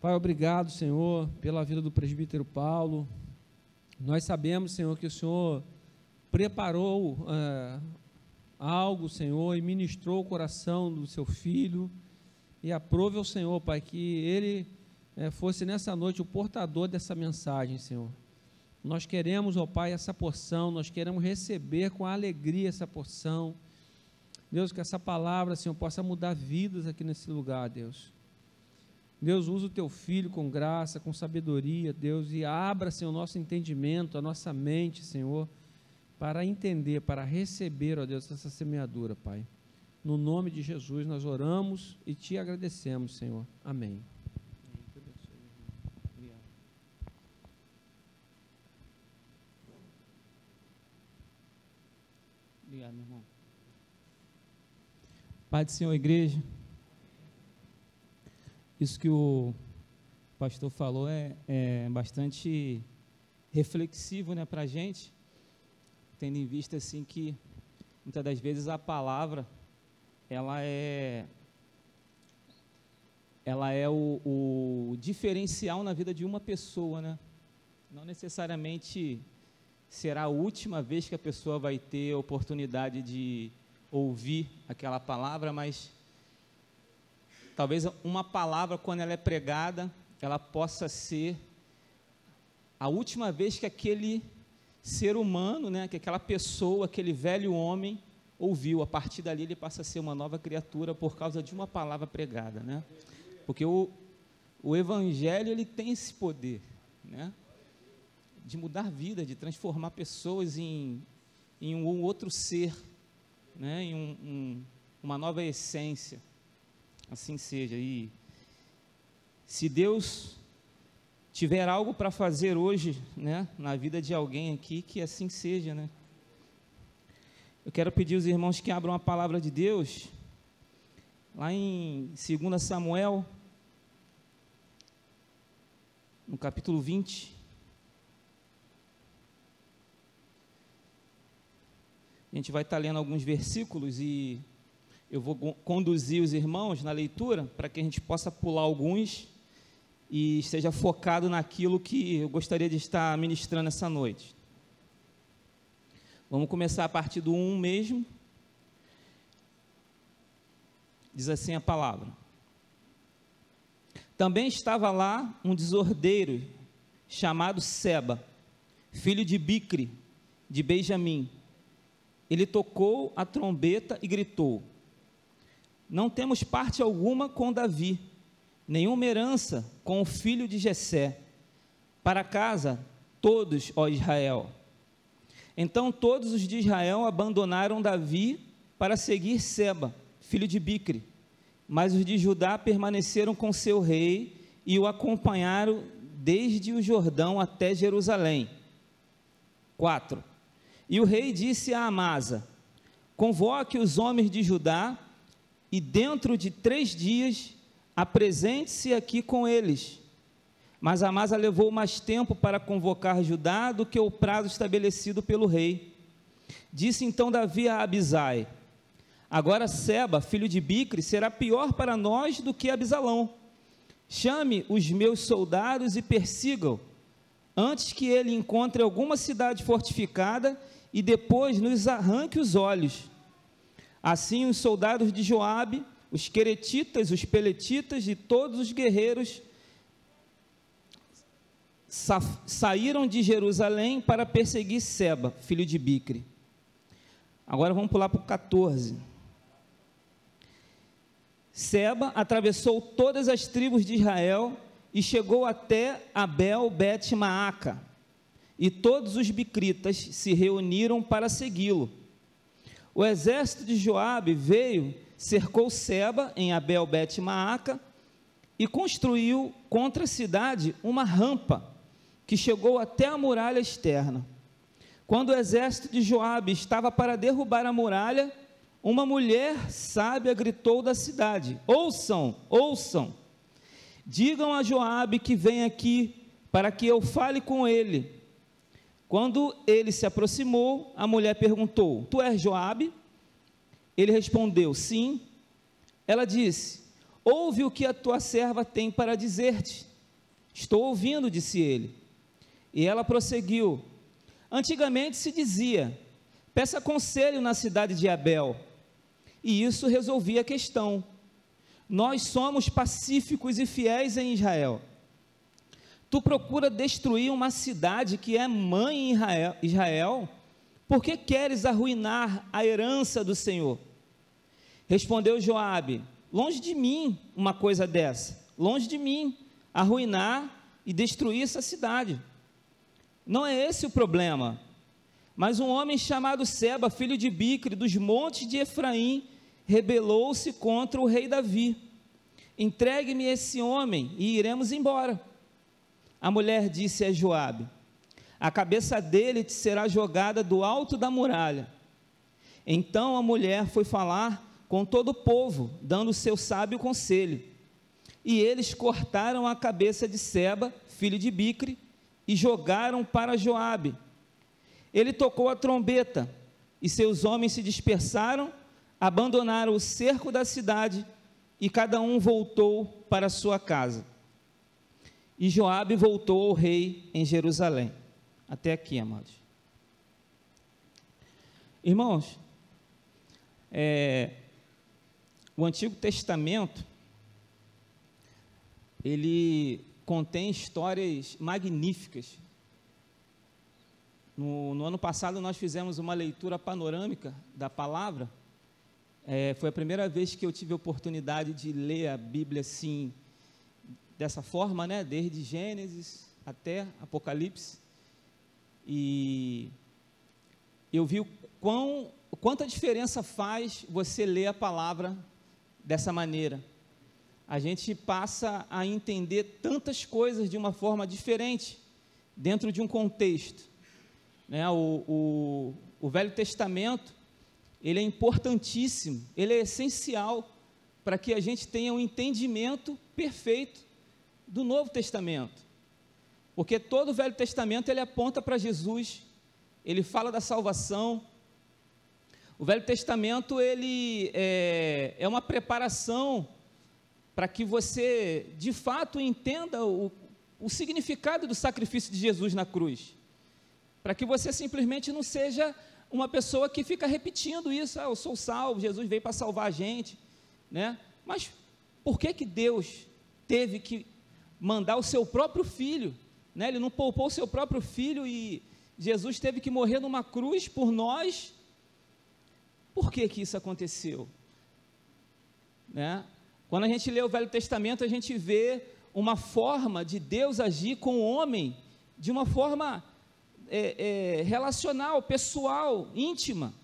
Pai, obrigado, Senhor, pela vida do presbítero Paulo. Nós sabemos, Senhor, que o Senhor preparou é, algo, Senhor, e ministrou o coração do seu filho. E aprove ao Senhor, Pai, que ele é, fosse nessa noite o portador dessa mensagem, Senhor. Nós queremos, ó Pai, essa porção, nós queremos receber com alegria essa porção. Deus, que essa palavra, Senhor, possa mudar vidas aqui nesse lugar, Deus. Deus, usa o teu filho com graça, com sabedoria, Deus, e abra, Senhor, o nosso entendimento, a nossa mente, Senhor, para entender, para receber, ó Deus, essa semeadura, Pai. No nome de Jesus nós oramos e te agradecemos, Senhor. Amém. Obrigado, meu irmão. Pai do Senhor, igreja. Isso que o pastor falou é, é bastante reflexivo né, para a gente, tendo em vista assim que muitas das vezes a palavra ela é ela é o, o diferencial na vida de uma pessoa, né? Não necessariamente será a última vez que a pessoa vai ter a oportunidade de ouvir aquela palavra, mas talvez uma palavra, quando ela é pregada, ela possa ser a última vez que aquele ser humano, né, que aquela pessoa, aquele velho homem, ouviu. A partir dali ele passa a ser uma nova criatura por causa de uma palavra pregada, né? Porque o, o evangelho ele tem esse poder, né? de mudar vida, de transformar pessoas em, em um outro ser, né? em um, um, uma nova essência. Assim seja. E se Deus tiver algo para fazer hoje, né, na vida de alguém aqui, que assim seja, né? Eu quero pedir aos irmãos que abram a palavra de Deus, lá em 2 Samuel, no capítulo 20. A gente vai estar lendo alguns versículos e eu vou conduzir os irmãos na leitura para que a gente possa pular alguns e esteja focado naquilo que eu gostaria de estar ministrando essa noite. Vamos começar a partir do 1 mesmo. Diz assim a palavra. Também estava lá um desordeiro chamado Seba, filho de Bicre, de Benjamim ele tocou a trombeta e gritou: Não temos parte alguma com Davi, nenhuma herança com o filho de Jessé. Para casa, todos, ó Israel. Então todos os de Israel abandonaram Davi para seguir Seba, filho de Bicre. Mas os de Judá permaneceram com seu rei e o acompanharam desde o Jordão até Jerusalém. 4. E o rei disse a Amasa: Convoque os homens de Judá e dentro de três dias apresente-se aqui com eles. Mas Amasa levou mais tempo para convocar Judá do que o prazo estabelecido pelo rei. Disse então Davi a Abisai: Agora Seba, filho de Bicre, será pior para nós do que Abisalão. Chame os meus soldados e persigam, antes que ele encontre alguma cidade fortificada e depois nos arranque os olhos. Assim os soldados de Joabe, os queretitas, os peletitas e todos os guerreiros sa saíram de Jerusalém para perseguir Seba, filho de Bicre. Agora vamos pular para o 14. Seba atravessou todas as tribos de Israel e chegou até Abel Bet Maaca e todos os bicritas se reuniram para segui-lo. O exército de Joabe veio, cercou Seba em Abel Bet Maaca e construiu contra a cidade uma rampa que chegou até a muralha externa. Quando o exército de Joabe estava para derrubar a muralha, uma mulher sábia gritou da cidade: Ouçam, ouçam. Digam a Joabe que vem aqui para que eu fale com ele. Quando ele se aproximou, a mulher perguntou: Tu és Joabe? Ele respondeu: Sim. Ela disse: Ouve o que a tua serva tem para dizer-te. Estou ouvindo, disse ele. E ela prosseguiu: Antigamente se dizia: peça conselho na cidade de Abel. E isso resolvia a questão. Nós somos pacíficos e fiéis em Israel. Tu procura destruir uma cidade que é mãe em Israel, por que queres arruinar a herança do Senhor? Respondeu Joabe: Longe de mim uma coisa dessa, longe de mim arruinar e destruir essa cidade. Não é esse o problema. Mas um homem chamado Seba, filho de Bicre, dos montes de Efraim, rebelou-se contra o rei Davi. Entregue-me esse homem e iremos embora. A mulher disse a Joabe: A cabeça dele te será jogada do alto da muralha. Então a mulher foi falar com todo o povo, dando seu sábio conselho. E eles cortaram a cabeça de Seba, filho de Bicre, e jogaram para Joabe. Ele tocou a trombeta, e seus homens se dispersaram, abandonaram o cerco da cidade, e cada um voltou para sua casa. E Joabe voltou ao rei em Jerusalém. Até aqui, amados. Irmãos, é, o Antigo Testamento ele contém histórias magníficas. No, no, ano passado nós fizemos uma leitura panorâmica da palavra. É, foi a primeira vez que eu tive a oportunidade de ler a Bíblia assim dessa forma, né? Desde Gênesis até Apocalipse. E eu vi o quão, quanta diferença faz você ler a palavra dessa maneira. A gente passa a entender tantas coisas de uma forma diferente, dentro de um contexto. Né? O, o, o Velho Testamento, ele é importantíssimo, ele é essencial para que a gente tenha um entendimento perfeito do Novo Testamento. Porque todo o Velho Testamento ele aponta para Jesus, ele fala da salvação. O Velho Testamento ele é, é uma preparação para que você de fato entenda o, o significado do sacrifício de Jesus na cruz. Para que você simplesmente não seja uma pessoa que fica repetindo isso, ah, eu sou salvo, Jesus veio para salvar a gente, né? Mas por que que Deus teve que mandar o seu próprio filho, né? Ele não poupou o seu próprio filho e Jesus teve que morrer numa cruz por nós. Por que que isso aconteceu? Né? Quando a gente lê o Velho Testamento, a gente vê uma forma de Deus agir com o homem de uma forma é, é, relacional, pessoal, íntima.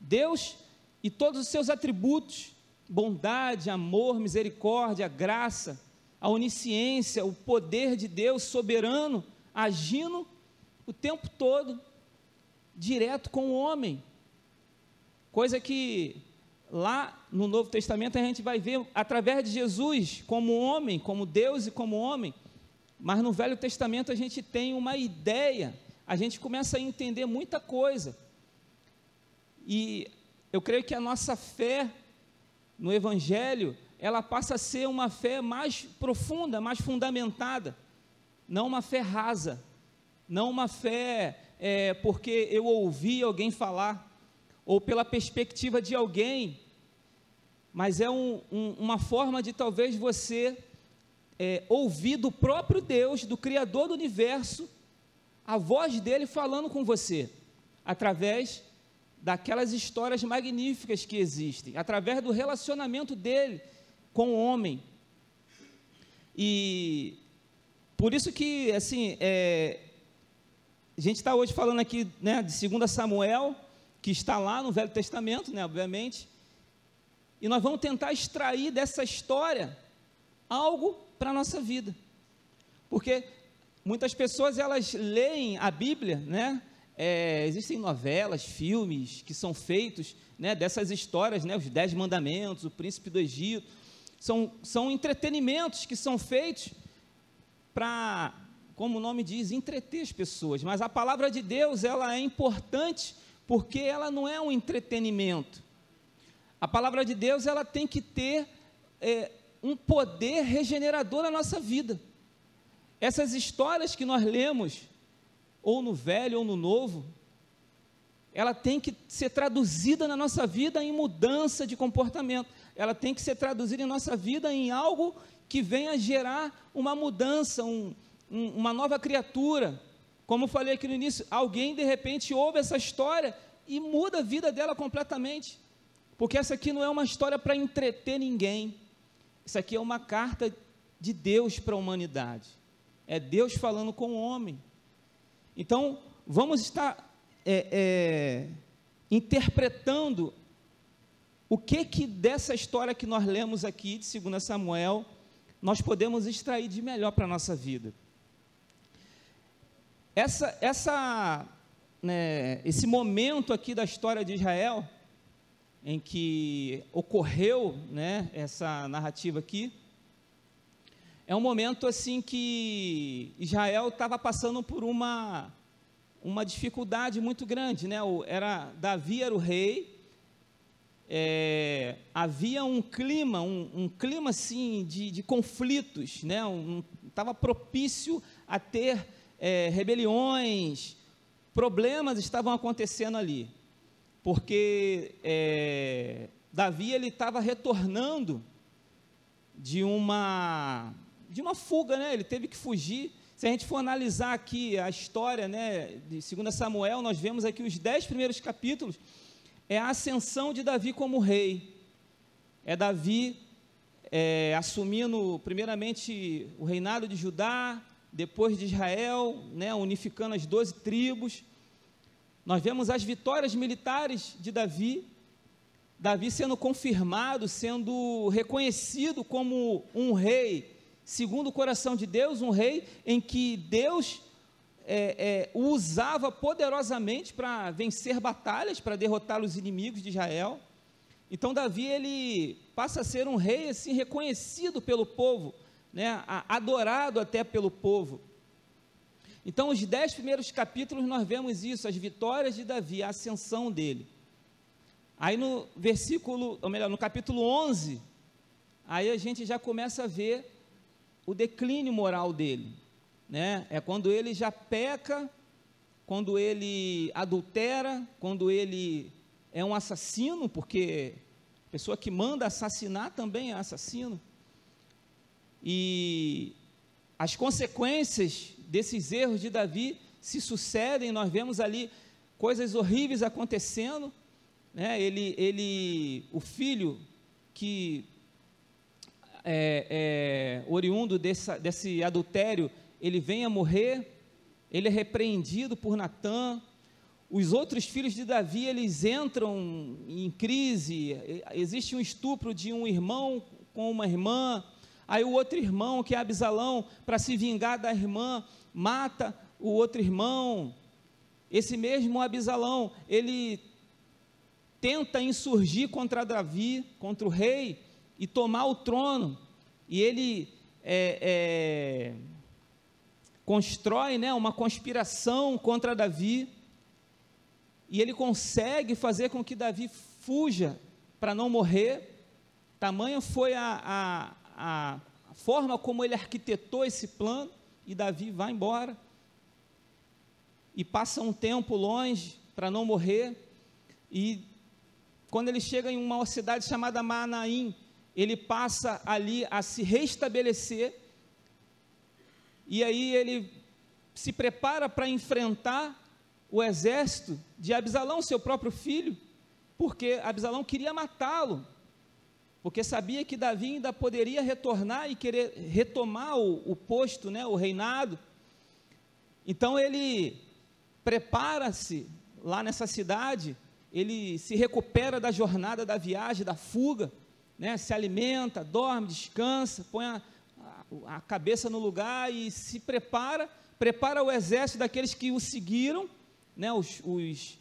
Deus e todos os seus atributos, bondade, amor, misericórdia, graça, a onisciência, o poder de Deus soberano, agindo o tempo todo, direto com o homem. Coisa que lá no Novo Testamento a gente vai ver através de Jesus como homem, como Deus e como homem. Mas no Velho Testamento a gente tem uma ideia, a gente começa a entender muita coisa. E eu creio que a nossa fé no Evangelho ela passa a ser uma fé mais profunda, mais fundamentada, não uma fé rasa, não uma fé é, porque eu ouvi alguém falar, ou pela perspectiva de alguém, mas é um, um, uma forma de talvez você é, ouvir do próprio Deus, do Criador do universo, a voz dele falando com você, através daquelas histórias magníficas que existem, através do relacionamento dele com o homem. E por isso que, assim, é, a gente está hoje falando aqui né, de 2 Samuel, que está lá no Velho Testamento, né, obviamente, e nós vamos tentar extrair dessa história algo para a nossa vida. Porque muitas pessoas, elas leem a Bíblia, né, é, existem novelas, filmes que são feitos né, dessas histórias, né, os Dez Mandamentos, o Príncipe do Egito, são, são entretenimentos que são feitos para, como o nome diz, entreter as pessoas. Mas a palavra de Deus, ela é importante porque ela não é um entretenimento. A palavra de Deus, ela tem que ter é, um poder regenerador na nossa vida. essas histórias que nós lemos, ou no Velho ou no Novo, ela tem que ser traduzida na nossa vida em mudança de comportamento. Ela tem que ser traduzida em nossa vida em algo que venha gerar uma mudança, um, um, uma nova criatura. Como eu falei aqui no início, alguém de repente ouve essa história e muda a vida dela completamente. Porque essa aqui não é uma história para entreter ninguém. Isso aqui é uma carta de Deus para a humanidade. É Deus falando com o homem. Então, vamos estar é, é, interpretando o que que dessa história que nós lemos aqui de 2 Samuel nós podemos extrair de melhor para a nossa vida. Essa, essa, né, esse momento aqui da história de Israel, em que ocorreu né, essa narrativa aqui, é um momento assim que Israel estava passando por uma, uma dificuldade muito grande, né? Era Davi era o rei, é, havia um clima, um, um clima assim de, de conflitos, né? Estava um, propício a ter é, rebeliões, problemas estavam acontecendo ali, porque é, Davi ele estava retornando de uma de uma fuga, né? Ele teve que fugir. Se a gente for analisar aqui a história, né, de 2 Samuel, nós vemos aqui os dez primeiros capítulos é a ascensão de Davi como rei. É Davi é, assumindo primeiramente o reinado de Judá, depois de Israel, né, unificando as doze tribos. Nós vemos as vitórias militares de Davi, Davi sendo confirmado, sendo reconhecido como um rei, segundo o coração de Deus, um rei em que Deus é, é, o usava poderosamente para vencer batalhas, para derrotar os inimigos de Israel. Então Davi ele passa a ser um rei assim reconhecido pelo povo, né, adorado até pelo povo. Então, os dez primeiros capítulos nós vemos isso, as vitórias de Davi, a ascensão dele. Aí no versículo, ou melhor, no capítulo 11, aí a gente já começa a ver o declínio moral dele. Né? É quando ele já peca, quando ele adultera, quando ele é um assassino, porque a pessoa que manda assassinar também é assassino. E as consequências desses erros de Davi se sucedem, nós vemos ali coisas horríveis acontecendo, né? ele, ele, o filho que é, é, oriundo desse, desse adultério, ele vem a morrer, ele é repreendido por Natã, os outros filhos de Davi, eles entram em crise, existe um estupro de um irmão com uma irmã, Aí o outro irmão, que é Absalão, para se vingar da irmã, mata o outro irmão. Esse mesmo Absalão, ele tenta insurgir contra Davi, contra o rei, e tomar o trono. E ele é, é, constrói né, uma conspiração contra Davi. E ele consegue fazer com que Davi fuja para não morrer. Tamanha foi a, a, a, forma como ele arquitetou esse plano, e Davi vai embora. E passa um tempo longe para não morrer. E quando ele chega em uma cidade chamada Manaim, ele passa ali a se restabelecer. E aí ele se prepara para enfrentar o exército de Absalão, seu próprio filho, porque Absalão queria matá-lo porque sabia que Davi ainda poderia retornar e querer retomar o, o posto, né, o reinado. Então ele prepara-se lá nessa cidade, ele se recupera da jornada da viagem, da fuga, né, se alimenta, dorme, descansa, põe a, a, cabeça no lugar e se prepara, prepara o exército daqueles que o seguiram, né, os, os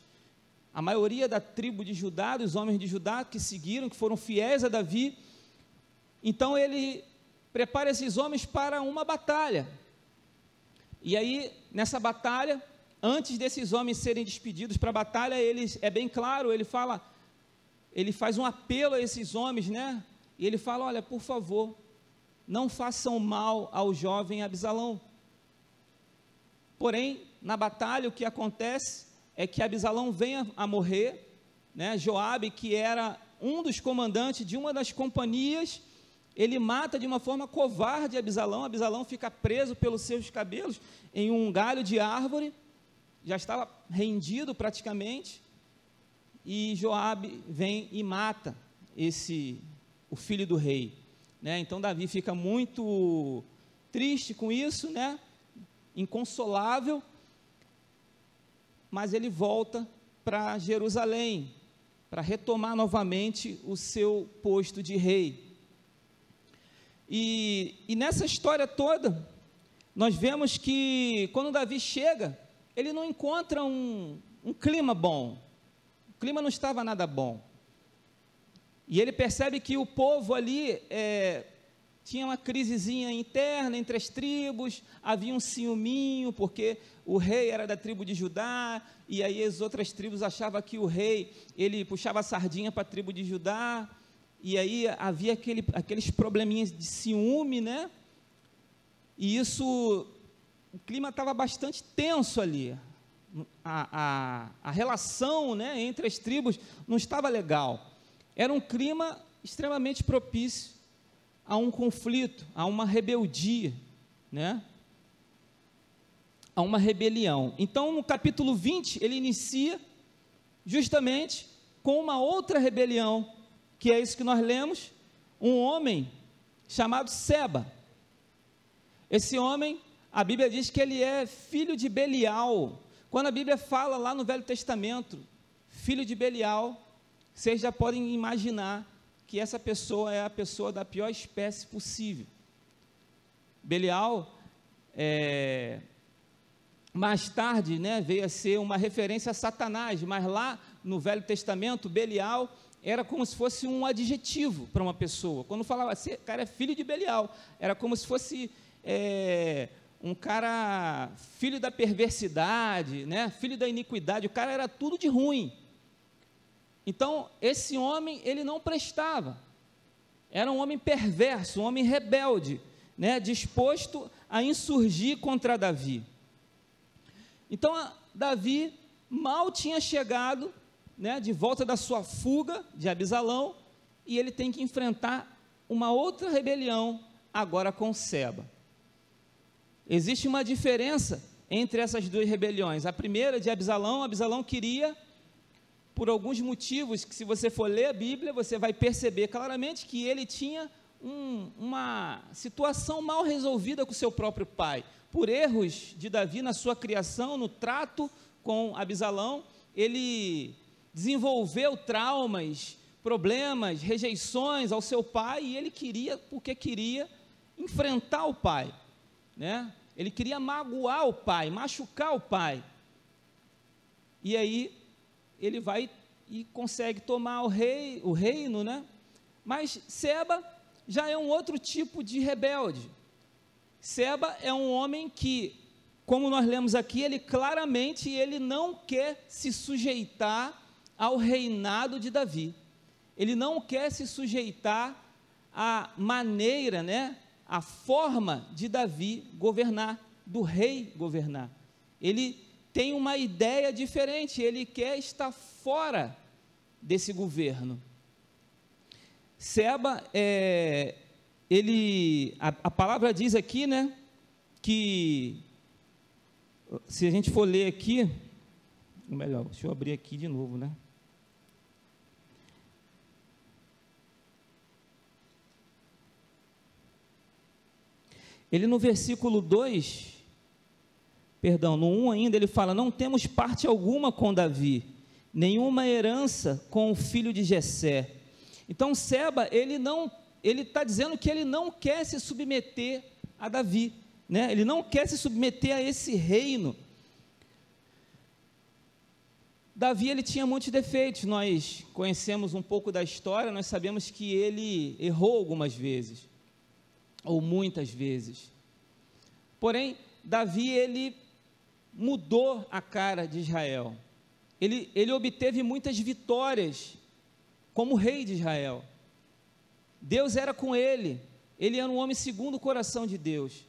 a maioria da tribo de Judá, dos homens de Judá que seguiram, que foram fiéis a Davi. Então ele prepara esses homens para uma batalha. E aí, nessa batalha, antes desses homens serem despedidos para a batalha, ele é bem claro, ele fala, ele faz um apelo a esses homens, né? E ele fala: "Olha, por favor, não façam mal ao jovem Absalão, Porém, na batalha, o que acontece é que Abisalão vem a, a morrer, né? Joabe, que era um dos comandantes de uma das companhias, ele mata de uma forma covarde Abisalão. Abisalão fica preso pelos seus cabelos em um galho de árvore, já estava rendido praticamente, e Joabe vem e mata esse o filho do rei, né? Então Davi fica muito triste com isso, né? Inconsolável, mas ele volta para Jerusalém para retomar novamente o seu posto de rei. E, e nessa história toda, nós vemos que quando Davi chega, ele não encontra um, um clima bom, o clima não estava nada bom. E ele percebe que o povo ali é, tinha uma crisezinha interna entre as tribos, havia um ciúminho, porque o rei era da tribo de Judá, e aí as outras tribos achavam que o rei, ele puxava a sardinha para a tribo de Judá, e aí havia aquele, aqueles probleminhas de ciúme, né? E isso, o clima estava bastante tenso ali. A, a, a relação né, entre as tribos não estava legal. Era um clima extremamente propício a um conflito, a uma rebeldia, né? A uma rebelião. Então, no capítulo 20, ele inicia justamente com uma outra rebelião, que é isso que nós lemos, um homem chamado Seba. Esse homem, a Bíblia diz que ele é filho de Belial. Quando a Bíblia fala lá no Velho Testamento, filho de Belial, vocês já podem imaginar que essa pessoa é a pessoa da pior espécie possível. Belial, é, mais tarde, né, veio a ser uma referência a Satanás, mas lá no Velho Testamento, Belial era como se fosse um adjetivo para uma pessoa. Quando falava assim, cara é filho de Belial, era como se fosse é, um cara filho da perversidade, né, filho da iniquidade, o cara era tudo de ruim. Então, esse homem, ele não prestava. Era um homem perverso, um homem rebelde, né, disposto a insurgir contra Davi. Então, Davi mal tinha chegado, né, de volta da sua fuga de Abisalão, e ele tem que enfrentar uma outra rebelião agora com Seba. Existe uma diferença entre essas duas rebeliões. A primeira de Abisalão, Abisalão queria por alguns motivos que, se você for ler a Bíblia, você vai perceber claramente que ele tinha um, uma situação mal resolvida com seu próprio pai. Por erros de Davi na sua criação, no trato com Abisalão, ele desenvolveu traumas, problemas, rejeições ao seu pai e ele queria, porque queria, enfrentar o pai, né? Ele queria magoar o pai, machucar o pai. E aí ele vai e consegue tomar o, rei, o reino, né? Mas Seba já é um outro tipo de rebelde. Seba é um homem que, como nós lemos aqui, ele claramente ele não quer se sujeitar ao reinado de Davi. Ele não quer se sujeitar à maneira, né, à forma de Davi governar, do rei governar. Ele tem uma ideia diferente, ele quer estar fora desse governo. Seba, é, ele, a, a palavra diz aqui, né, que se a gente for ler aqui, melhor, deixa eu abrir aqui de novo, né? Ele no versículo 2, perdão, no 1 ainda ele fala: Não temos parte alguma com Davi, nenhuma herança com o filho de Jessé. Então Seba, ele não, ele está dizendo que ele não quer se submeter a Davi, né? ele não quer se submeter a esse reino. Davi ele tinha muitos defeitos, nós conhecemos um pouco da história, nós sabemos que ele errou algumas vezes, ou muitas vezes. Porém, Davi ele mudou a cara de Israel. Ele, ele obteve muitas vitórias como rei de Israel. Deus era com ele, ele era um homem segundo o coração de Deus.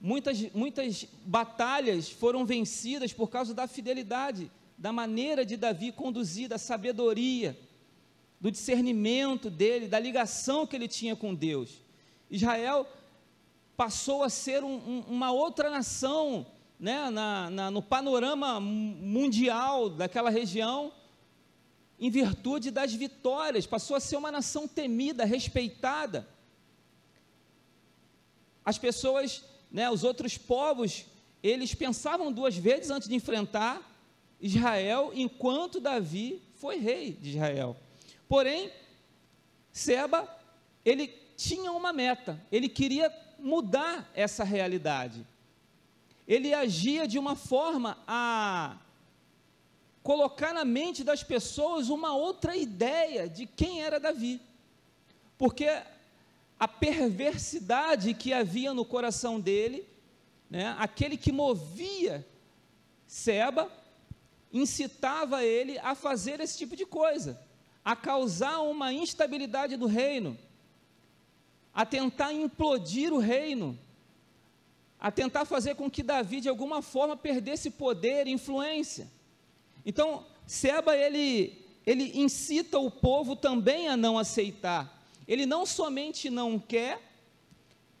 muitas, muitas batalhas foram vencidas por causa da fidelidade, da maneira de Davi conduzir, da sabedoria, do discernimento dele, da ligação que ele tinha com Deus. Israel passou a ser um, um, uma outra nação né, na, na, no panorama mundial daquela região, em virtude das vitórias, passou a ser uma nação temida, respeitada. As pessoas, né, os outros povos, eles pensavam duas vezes antes de enfrentar Israel, enquanto Davi foi rei de Israel. Porém, Seba, ele tinha uma meta, ele queria mudar essa realidade. Ele agia de uma forma a colocar na mente das pessoas uma outra ideia de quem era Davi. Porque a perversidade que havia no coração dele, né, aquele que movia Seba, incitava ele a fazer esse tipo de coisa, a causar uma instabilidade do reino, a tentar implodir o reino, a tentar fazer com que Davi de alguma forma perdesse poder e influência. Então, Seba ele ele incita o povo também a não aceitar. Ele não somente não quer,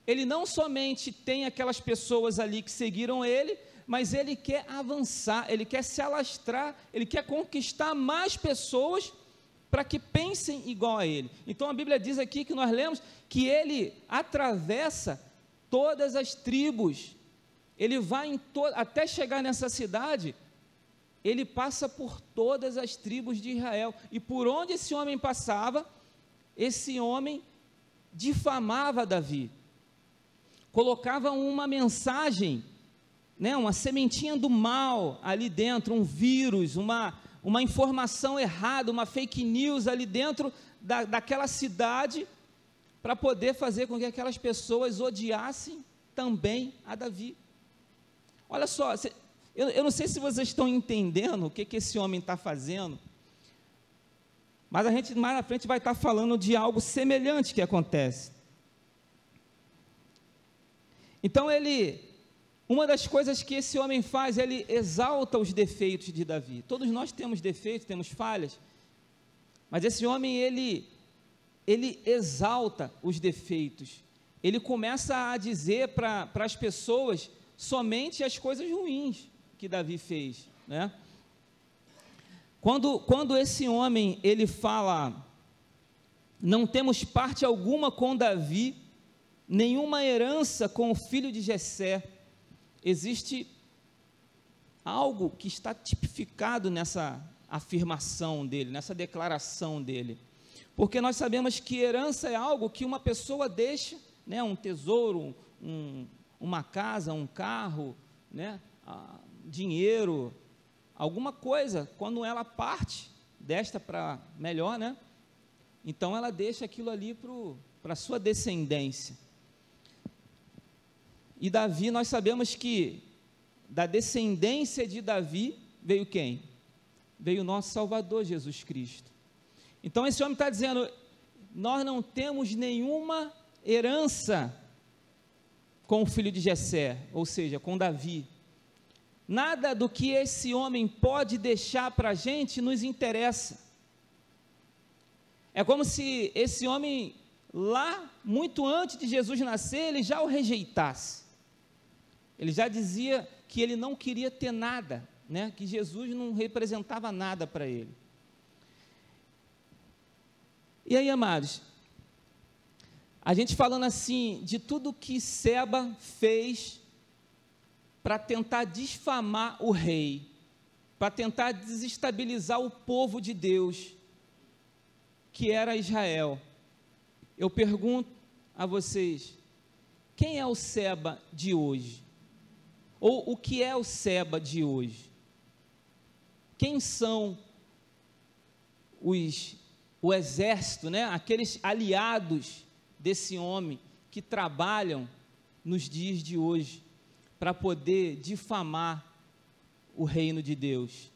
ele não somente tem aquelas pessoas ali que seguiram ele, mas ele quer avançar, ele quer se alastrar, ele quer conquistar mais pessoas para que pensem igual a ele. Então a Bíblia diz aqui que nós lemos que ele atravessa todas as tribos. Ele vai até chegar nessa cidade, ele passa por todas as tribos de Israel. E por onde esse homem passava, esse homem difamava Davi. Colocava uma mensagem né, uma sementinha do mal ali dentro, um vírus, uma, uma informação errada, uma fake news ali dentro da, daquela cidade, para poder fazer com que aquelas pessoas odiassem também a Davi. Olha só, eu, eu não sei se vocês estão entendendo o que, que esse homem está fazendo, mas a gente mais na frente vai estar tá falando de algo semelhante que acontece. Então ele uma das coisas que esse homem faz, ele exalta os defeitos de Davi. Todos nós temos defeitos, temos falhas, mas esse homem, ele, ele exalta os defeitos. Ele começa a dizer para as pessoas somente as coisas ruins que Davi fez, né? Quando, quando esse homem, ele fala, não temos parte alguma com Davi, nenhuma herança com o filho de Jessé, existe algo que está tipificado nessa afirmação dele, nessa declaração dele. Porque nós sabemos que herança é algo que uma pessoa deixa, né, um tesouro, um, uma casa, um carro, né, dinheiro, alguma coisa, quando ela parte desta para melhor, né, então ela deixa aquilo ali para a sua descendência. E Davi, nós sabemos que da descendência de Davi veio quem? Veio o nosso Salvador Jesus Cristo. Então esse homem está dizendo: nós não temos nenhuma herança com o filho de Jessé, ou seja, com Davi. Nada do que esse homem pode deixar para a gente nos interessa. É como se esse homem, lá, muito antes de Jesus nascer, ele já o rejeitasse. Ele já dizia que ele não queria ter nada, né? que Jesus não representava nada para ele. E aí, amados, a gente falando assim de tudo que Seba fez para tentar difamar o rei, para tentar desestabilizar o povo de Deus, que era Israel. Eu pergunto a vocês: quem é o Seba de hoje? Ou o que é o Seba de hoje? Quem são os, o exército, né? aqueles aliados desse homem que trabalham nos dias de hoje para poder difamar o reino de Deus?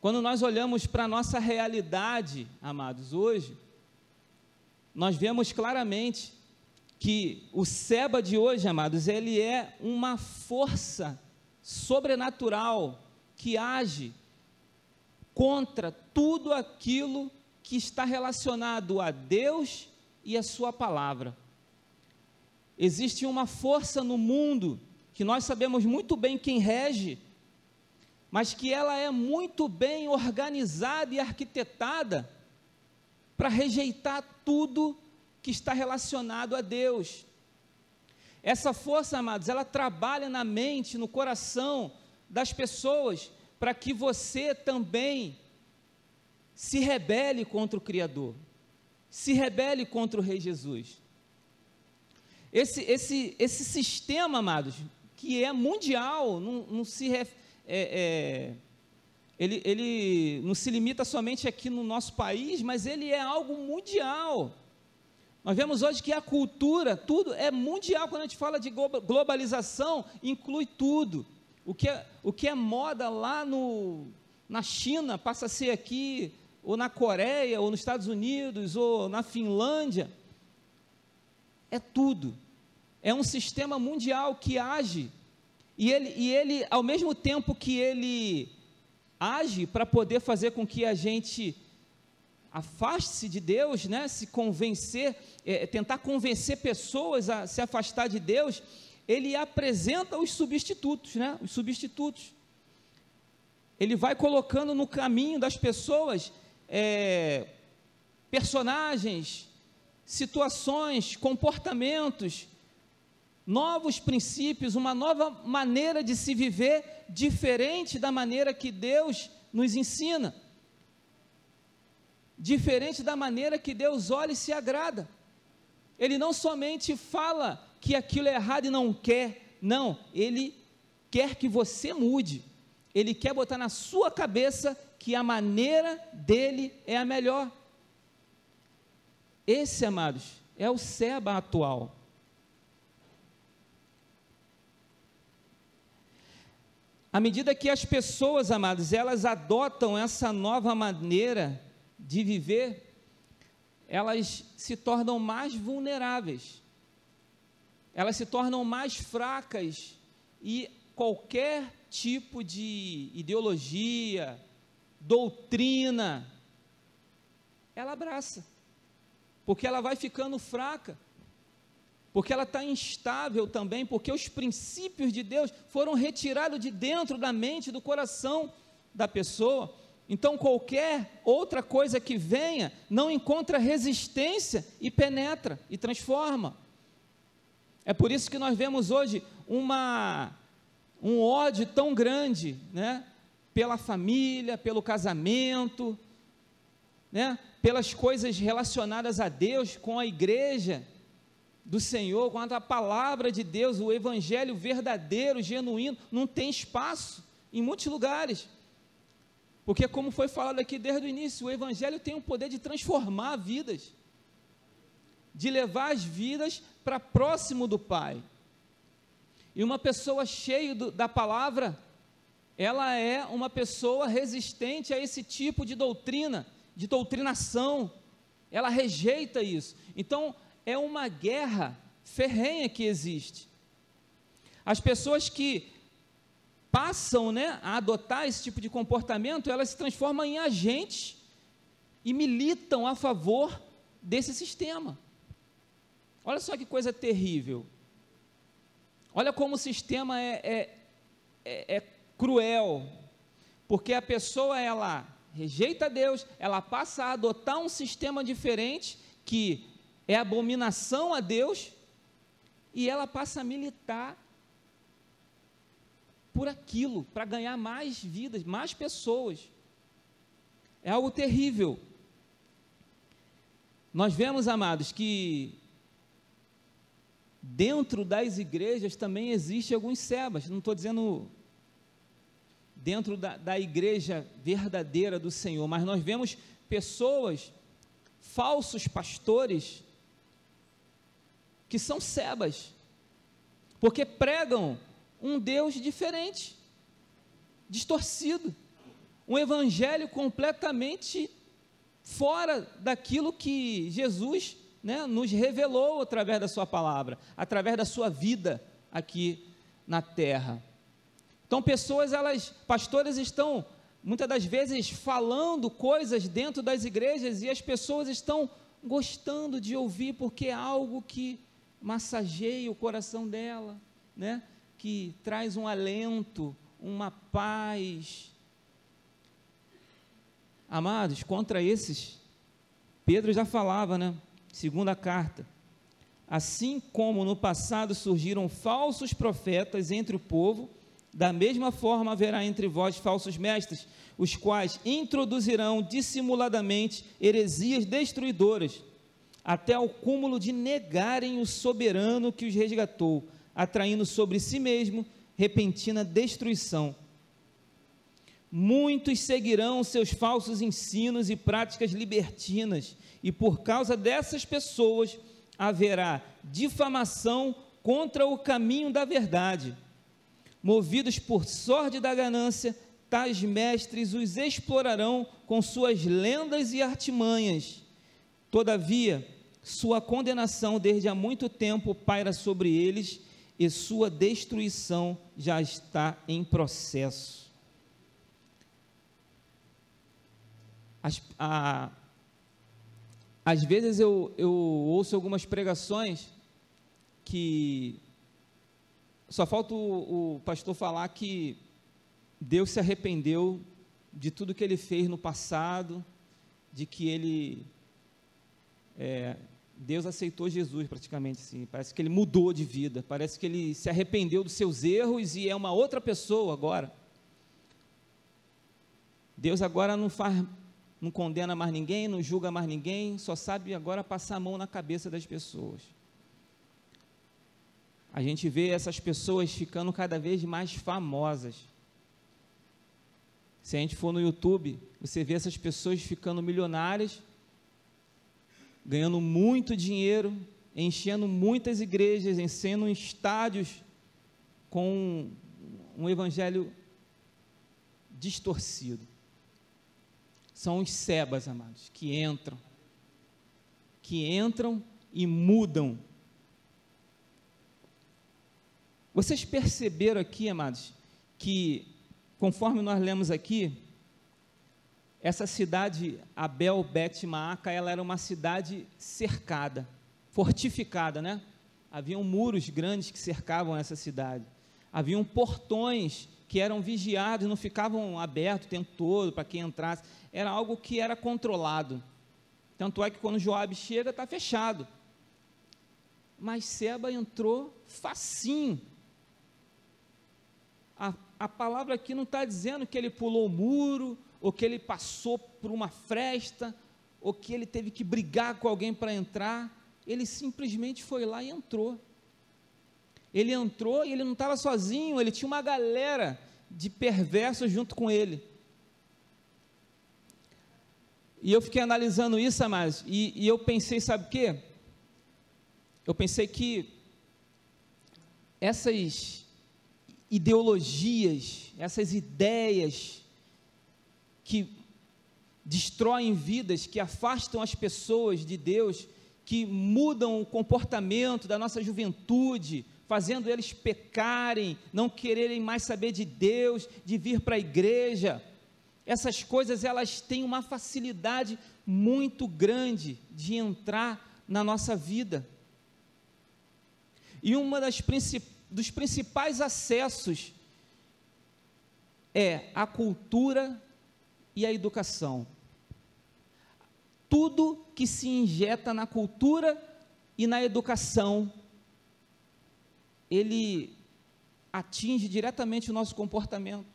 Quando nós olhamos para a nossa realidade, amados, hoje, nós vemos claramente que o Seba de hoje, amados, ele é uma força sobrenatural que age contra tudo aquilo que está relacionado a Deus e a Sua palavra. Existe uma força no mundo que nós sabemos muito bem quem rege, mas que ela é muito bem organizada e arquitetada para rejeitar tudo que está relacionado a Deus. Essa força, amados, ela trabalha na mente, no coração das pessoas, para que você também se rebele contra o Criador, se rebele contra o Rei Jesus. Esse, esse, esse sistema, amados, que é mundial, não, não se é, é, ele, ele não se limita somente aqui no nosso país, mas ele é algo mundial. Nós vemos hoje que a cultura, tudo é mundial. Quando a gente fala de globalização, inclui tudo. O que é, o que é moda lá no, na China passa a ser aqui, ou na Coreia, ou nos Estados Unidos, ou na Finlândia. É tudo. É um sistema mundial que age. E ele, e ele ao mesmo tempo que ele age para poder fazer com que a gente afaste-se de Deus, né? se convencer, é, tentar convencer pessoas a se afastar de Deus, ele apresenta os substitutos, né? os substitutos. Ele vai colocando no caminho das pessoas é, personagens, situações, comportamentos, novos princípios, uma nova maneira de se viver diferente da maneira que Deus nos ensina diferente da maneira que Deus olha e se agrada. Ele não somente fala que aquilo é errado e não quer, não, ele quer que você mude. Ele quer botar na sua cabeça que a maneira dele é a melhor. Esse, amados, é o Seba atual. À medida que as pessoas, amados, elas adotam essa nova maneira de viver, elas se tornam mais vulneráveis, elas se tornam mais fracas e qualquer tipo de ideologia, doutrina, ela abraça, porque ela vai ficando fraca, porque ela está instável também, porque os princípios de Deus foram retirados de dentro da mente, do coração da pessoa. Então, qualquer outra coisa que venha não encontra resistência e penetra e transforma. É por isso que nós vemos hoje uma, um ódio tão grande né, pela família, pelo casamento, né, pelas coisas relacionadas a Deus, com a igreja do Senhor, com a palavra de Deus, o evangelho verdadeiro, genuíno, não tem espaço em muitos lugares. Porque, como foi falado aqui desde o início, o Evangelho tem o poder de transformar vidas, de levar as vidas para próximo do Pai. E uma pessoa cheia do, da palavra, ela é uma pessoa resistente a esse tipo de doutrina, de doutrinação. Ela rejeita isso. Então, é uma guerra ferrenha que existe. As pessoas que passam né, a adotar esse tipo de comportamento, elas se transformam em agentes e militam a favor desse sistema. Olha só que coisa terrível. Olha como o sistema é, é, é, é cruel, porque a pessoa ela rejeita Deus, ela passa a adotar um sistema diferente que é abominação a Deus e ela passa a militar por aquilo, para ganhar mais vidas, mais pessoas. É algo terrível. Nós vemos, amados, que dentro das igrejas também existe alguns sebas, não estou dizendo dentro da, da igreja verdadeira do Senhor, mas nós vemos pessoas, falsos pastores, que são sebas, porque pregam um Deus diferente, distorcido, um evangelho completamente fora daquilo que Jesus né, nos revelou através da Sua palavra, através da Sua vida aqui na terra. Então, pessoas, elas, pastores estão muitas das vezes falando coisas dentro das igrejas e as pessoas estão gostando de ouvir porque é algo que massageia o coração dela, né? Que traz um alento, uma paz. Amados, contra esses, Pedro já falava, né? Segunda carta. Assim como no passado surgiram falsos profetas entre o povo, da mesma forma haverá entre vós falsos mestres, os quais introduzirão dissimuladamente heresias destruidoras, até ao cúmulo de negarem o soberano que os resgatou, atraindo sobre si mesmo repentina destruição. Muitos seguirão seus falsos ensinos e práticas libertinas, e por causa dessas pessoas haverá difamação contra o caminho da verdade movidos por sorte da ganância, tais mestres os explorarão com suas lendas e artimanhas. Todavia, sua condenação desde há muito tempo paira sobre eles e sua destruição já está em processo. As, a, às vezes eu, eu ouço algumas pregações que só falta o, o pastor falar que Deus se arrependeu de tudo que ele fez no passado, de que ele. É, Deus aceitou Jesus praticamente, assim, parece que ele mudou de vida, parece que ele se arrependeu dos seus erros e é uma outra pessoa agora. Deus agora não faz, não condena mais ninguém, não julga mais ninguém, só sabe agora passar a mão na cabeça das pessoas a gente vê essas pessoas ficando cada vez mais famosas. Se a gente for no YouTube, você vê essas pessoas ficando milionárias, ganhando muito dinheiro, enchendo muitas igrejas, enchendo estádios com um evangelho distorcido. São os sebas, amados, que entram, que entram e mudam Vocês perceberam aqui, amados, que conforme nós lemos aqui, essa cidade Abel Bet Maaca, ela era uma cidade cercada, fortificada, né? Haviam muros grandes que cercavam essa cidade. Haviam portões que eram vigiados, não ficavam abertos o tempo todo para quem entrasse. Era algo que era controlado. Tanto é que quando Joabe chega, está fechado. Mas Seba entrou facinho a, a palavra aqui não está dizendo que ele pulou o muro, ou que ele passou por uma fresta, ou que ele teve que brigar com alguém para entrar. Ele simplesmente foi lá e entrou. Ele entrou e ele não estava sozinho, ele tinha uma galera de perversos junto com ele. E eu fiquei analisando isso, Amás, e, e eu pensei, sabe o quê? Eu pensei que essas ideologias, essas ideias que destroem vidas, que afastam as pessoas de Deus, que mudam o comportamento da nossa juventude, fazendo eles pecarem, não quererem mais saber de Deus, de vir para a igreja. Essas coisas elas têm uma facilidade muito grande de entrar na nossa vida. E uma das dos principais acessos é a cultura e a educação. Tudo que se injeta na cultura e na educação, ele atinge diretamente o nosso comportamento.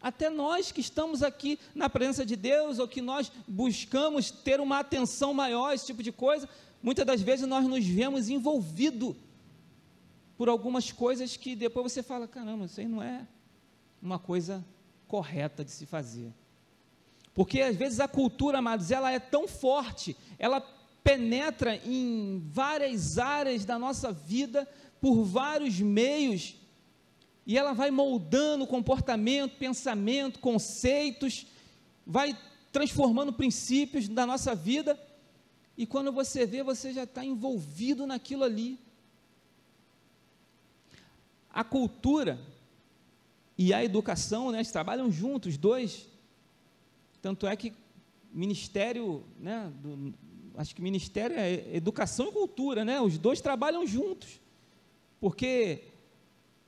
Até nós que estamos aqui na presença de Deus, ou que nós buscamos ter uma atenção maior, esse tipo de coisa, muitas das vezes nós nos vemos envolvidos por algumas coisas que depois você fala: caramba, isso aí não é uma coisa correta de se fazer. Porque às vezes a cultura, amados, ela é tão forte, ela penetra em várias áreas da nossa vida, por vários meios, e ela vai moldando comportamento, pensamento, conceitos, vai transformando princípios da nossa vida, e quando você vê, você já está envolvido naquilo ali. A cultura e a educação, né, trabalham juntos, os dois. Tanto é que ministério, né, do, acho que ministério é educação e cultura, né? Os dois trabalham juntos, porque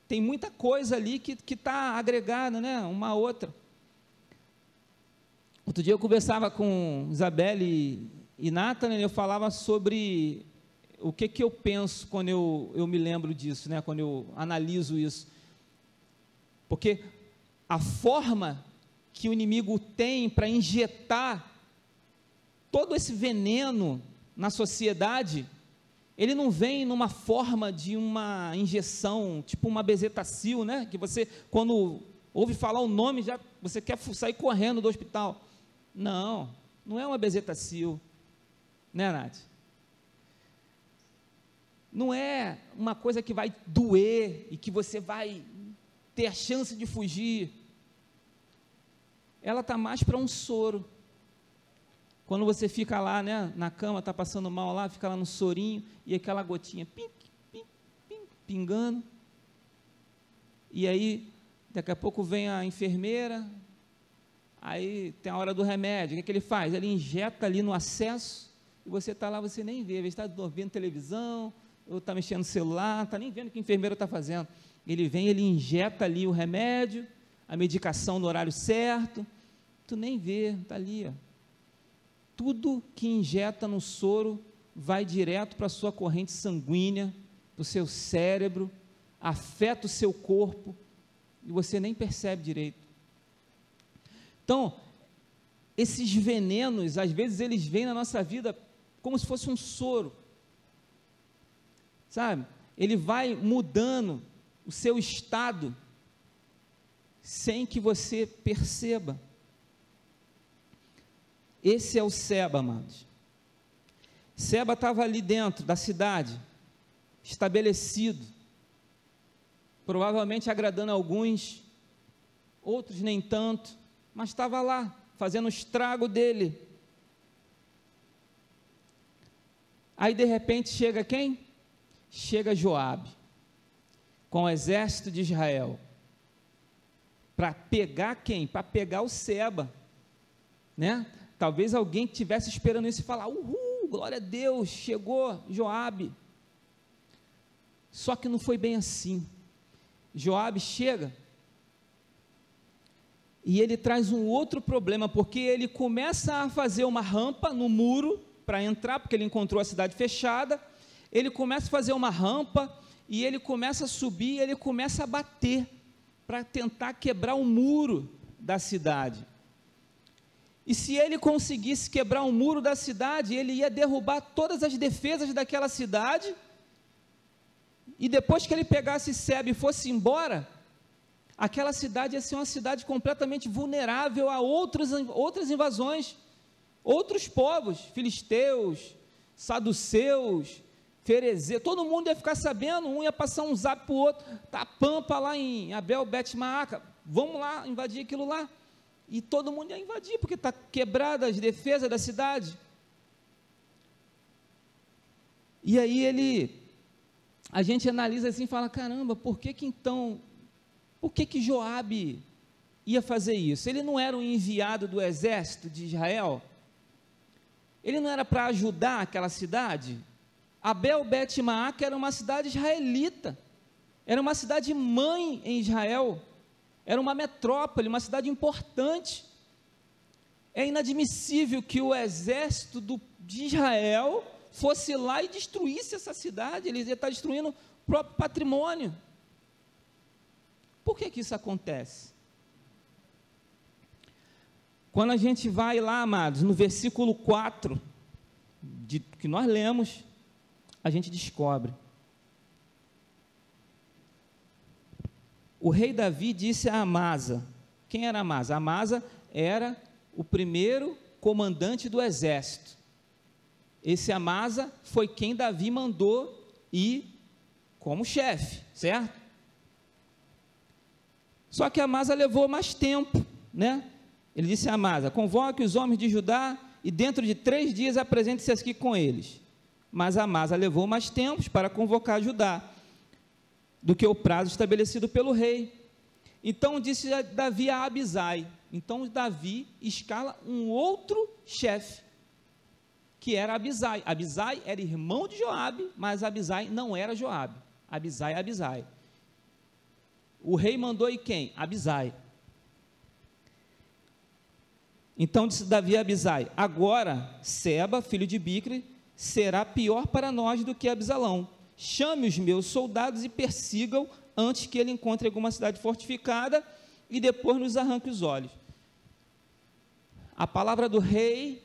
tem muita coisa ali que está agregada, né? Uma a outra. Outro dia eu conversava com Isabelle e Nathan, eu falava sobre o que, que eu penso quando eu, eu me lembro disso, né? quando eu analiso isso. Porque a forma que o inimigo tem para injetar todo esse veneno na sociedade, ele não vem numa forma de uma injeção, tipo uma bezetacil, né? Que você, quando ouve falar o nome, já você quer sair correndo do hospital. Não, não é uma bezetacil, né, Nath? Não é uma coisa que vai doer e que você vai ter a chance de fugir. Ela está mais para um soro. Quando você fica lá, né, na cama, está passando mal lá, fica lá no sorinho e aquela gotinha pim, pim, pim, pingando. E aí, daqui a pouco vem a enfermeira, aí tem a hora do remédio. O que, é que ele faz? Ele injeta ali no acesso e você está lá, você nem vê. Ele está vendo televisão, ou está mexendo no celular, está nem vendo o que o enfermeiro está fazendo. Ele vem, ele injeta ali o remédio, a medicação no horário certo, tu nem vê, está ali, ó tudo que injeta no soro vai direto para a sua corrente sanguínea, para o seu cérebro, afeta o seu corpo e você nem percebe direito. Então, esses venenos, às vezes eles vêm na nossa vida como se fosse um soro. Sabe? Ele vai mudando o seu estado sem que você perceba. Esse é o Seba, amados. Seba estava ali dentro da cidade, estabelecido, provavelmente agradando alguns, outros nem tanto, mas estava lá, fazendo o estrago dele. Aí de repente chega quem? Chega Joabe, com o exército de Israel, para pegar quem? Para pegar o Seba, né? Talvez alguém estivesse esperando isso e falar: Uhul, glória a Deus, chegou Joabe. Só que não foi bem assim. Joabe chega e ele traz um outro problema, porque ele começa a fazer uma rampa no muro para entrar, porque ele encontrou a cidade fechada. Ele começa a fazer uma rampa e ele começa a subir, ele começa a bater para tentar quebrar o muro da cidade. E se ele conseguisse quebrar um muro da cidade, ele ia derrubar todas as defesas daquela cidade. E depois que ele pegasse Sebe e fosse embora, aquela cidade ia ser uma cidade completamente vulnerável a outros, outras invasões, outros povos, filisteus, saduceus, ferezeus, todo mundo ia ficar sabendo, um ia passar um zap para o outro, tá pampa lá em Abel Bet Maaca, vamos lá invadir aquilo lá e todo mundo ia invadir, porque está quebrada as defesas da cidade. E aí ele, a gente analisa assim e fala, caramba, por que que então, por que que Joabe ia fazer isso? Ele não era um enviado do exército de Israel? Ele não era para ajudar aquela cidade? Abel Bet Maaca era uma cidade israelita, era uma cidade mãe em Israel, era uma metrópole, uma cidade importante. É inadmissível que o exército do, de Israel fosse lá e destruísse essa cidade, ele ia estar destruindo o próprio patrimônio. Por que, que isso acontece? Quando a gente vai lá, amados, no versículo 4, de, que nós lemos, a gente descobre o rei Davi disse a Amasa: quem era Amasa? Amasa era o primeiro comandante do exército. Esse Amasa foi quem Davi mandou ir como chefe, certo? Só que Amasa levou mais tempo, né? Ele disse a Amasa: convoque os homens de Judá e dentro de três dias apresente-se aqui com eles. Mas Amasa levou mais tempos para convocar Judá do que o prazo estabelecido pelo rei. Então disse Davi a Abisai. Então Davi escala um outro chefe, que era Abisai. Abisai era irmão de Joabe, mas Abisai não era Joabe. Abisai é Abisai. O rei mandou e quem? Abisai. Então disse Davi a Abisai: Agora Seba, filho de Bicre, será pior para nós do que Abisalão. Chame os meus soldados e persigam antes que ele encontre alguma cidade fortificada e depois nos arranque os olhos. A palavra do rei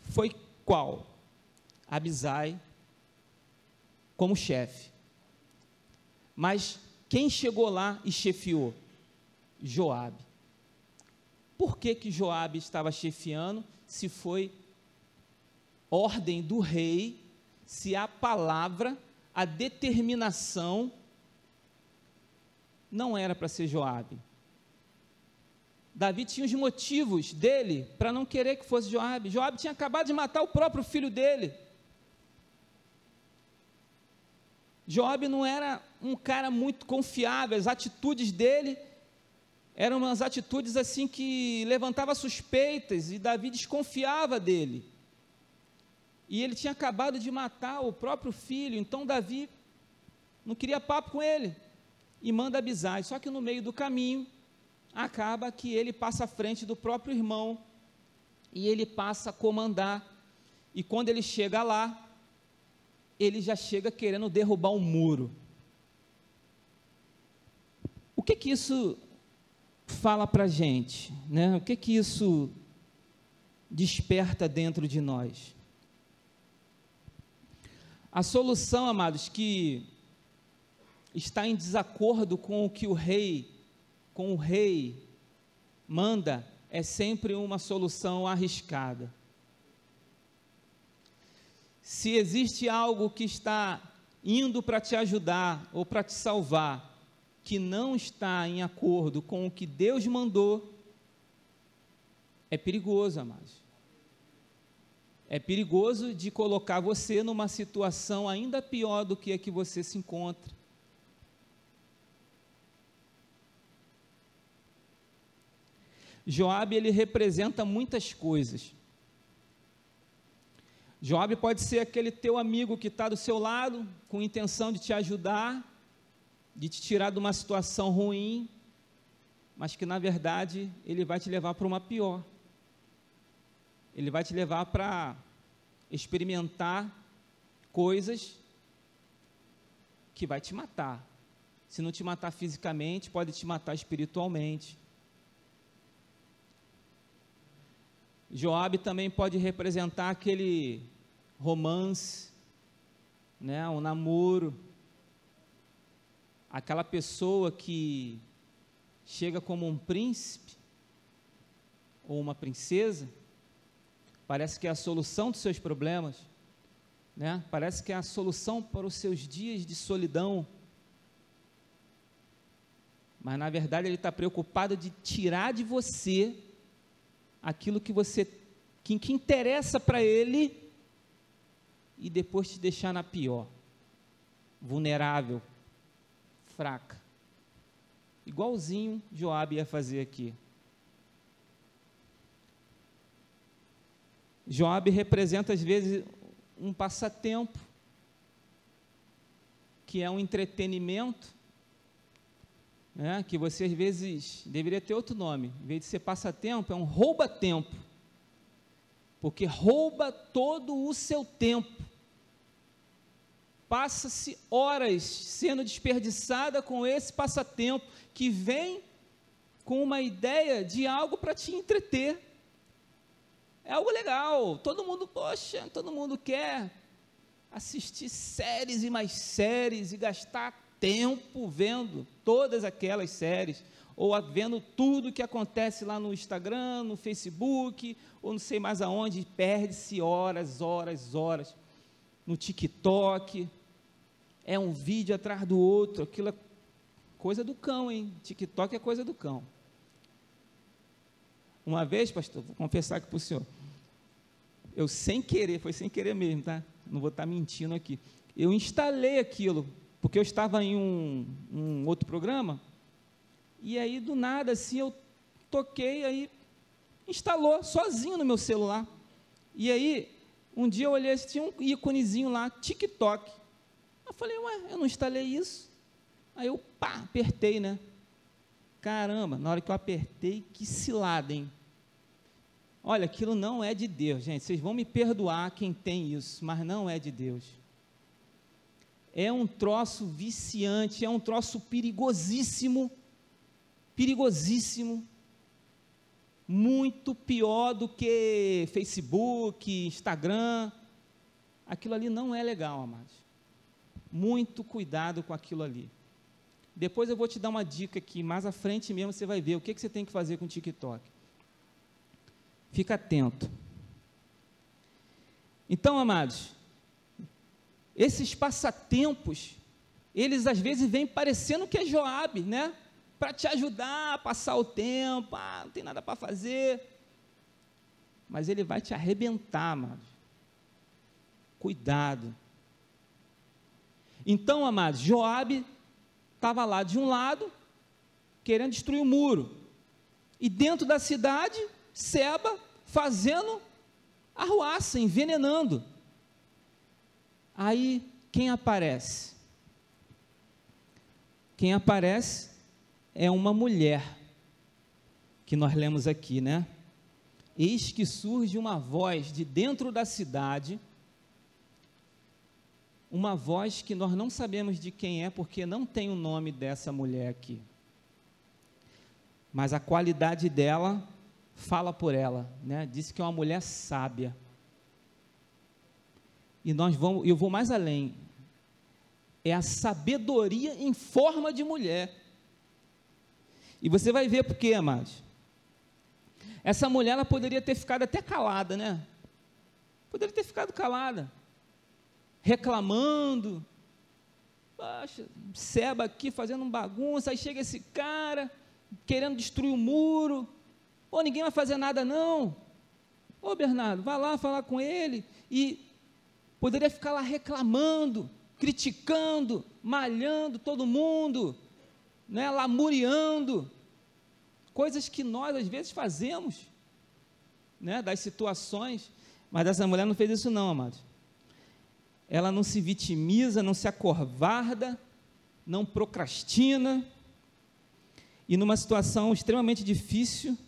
foi qual? Abisai como chefe. Mas quem chegou lá e chefiou? Joabe. Por que que Joabe estava chefiando se foi ordem do rei, se a palavra, a determinação não era para ser Joabe? Davi tinha os motivos dele para não querer que fosse Joabe. Joabe tinha acabado de matar o próprio filho dele. Joabe não era um cara muito confiável, as atitudes dele eram umas atitudes assim que levantava suspeitas e Davi desconfiava dele. E ele tinha acabado de matar o próprio filho, então Davi não queria papo com ele e manda Abisai. Só que no meio do caminho acaba que ele passa à frente do próprio irmão e ele passa a comandar. E quando ele chega lá, ele já chega querendo derrubar um muro. O que que isso fala para gente? Né? O que que isso desperta dentro de nós? A solução, amados, que está em desacordo com o que o rei, com o rei manda, é sempre uma solução arriscada se existe algo que está indo para te ajudar ou para te salvar, que não está em acordo com o que Deus mandou, é perigoso, amados. É perigoso de colocar você numa situação ainda pior do que a que você se encontra. Joabe ele representa muitas coisas. Job pode ser aquele teu amigo que está do seu lado, com intenção de te ajudar, de te tirar de uma situação ruim, mas que na verdade ele vai te levar para uma pior. Ele vai te levar para experimentar coisas que vai te matar. Se não te matar fisicamente, pode te matar espiritualmente. Joabe também pode representar aquele romance, né, um namoro, aquela pessoa que chega como um príncipe ou uma princesa, parece que é a solução dos seus problemas, né? Parece que é a solução para os seus dias de solidão. Mas na verdade ele está preocupado de tirar de você aquilo que você que, que interessa para ele e depois te deixar na pior, vulnerável, fraca. Igualzinho Joabe ia fazer aqui. Joabe representa às vezes um passatempo, que é um entretenimento, né, que você às vezes deveria ter outro nome, em vez de ser passatempo, é um rouba-tempo, porque rouba todo o seu tempo. Passa-se horas sendo desperdiçada com esse passatempo que vem com uma ideia de algo para te entreter. É algo legal, todo mundo, poxa, todo mundo quer assistir séries e mais séries e gastar tempo vendo todas aquelas séries, ou vendo tudo que acontece lá no Instagram, no Facebook, ou não sei mais aonde, perde-se horas, horas, horas. No TikTok, é um vídeo atrás do outro, aquilo é coisa do cão, hein? TikTok é coisa do cão. Uma vez, pastor, vou confessar aqui para o senhor, eu sem querer, foi sem querer mesmo, tá? Não vou estar mentindo aqui. Eu instalei aquilo, porque eu estava em um, um outro programa, e aí do nada, assim, eu toquei, aí instalou sozinho no meu celular. E aí, um dia eu olhei, tinha um íconezinho lá, TikTok. Eu falei, ué, eu não instalei isso. Aí eu, pá, apertei, né? Caramba, na hora que eu apertei, que cilada, hein? Olha, aquilo não é de Deus, gente. Vocês vão me perdoar quem tem isso, mas não é de Deus. É um troço viciante, é um troço perigosíssimo. Perigosíssimo. Muito pior do que Facebook, Instagram. Aquilo ali não é legal, amados. Muito cuidado com aquilo ali. Depois eu vou te dar uma dica aqui, mais à frente mesmo você vai ver o que, que você tem que fazer com o TikTok. Fica atento. Então, amados, esses passatempos, eles às vezes vêm parecendo que é Joabe, né? Para te ajudar a passar o tempo, ah, não tem nada para fazer. Mas ele vai te arrebentar, amados. Cuidado. Então, amados, Joabe estava lá de um lado, querendo destruir o muro. E dentro da cidade, Seba fazendo arruaça, envenenando. Aí, quem aparece? Quem aparece é uma mulher, que nós lemos aqui, né? Eis que surge uma voz de dentro da cidade, uma voz que nós não sabemos de quem é, porque não tem o nome dessa mulher aqui. Mas a qualidade dela fala por ela, né? Disse que é uma mulher sábia. E nós vamos, eu vou mais além. É a sabedoria em forma de mulher. E você vai ver por quê, amados. Essa mulher ela poderia ter ficado até calada, né? Poderia ter ficado calada, reclamando. Poxa, Seba aqui fazendo um bagunça, aí chega esse cara querendo destruir o muro. Pô, ninguém vai fazer nada não. Ô Bernardo, vai lá falar com ele e poderia ficar lá reclamando, criticando, malhando todo mundo, né, lamuriando, coisas que nós às vezes fazemos, né, das situações, mas essa mulher não fez isso não, amados. Ela não se vitimiza, não se acorvarda, não procrastina, e numa situação extremamente difícil,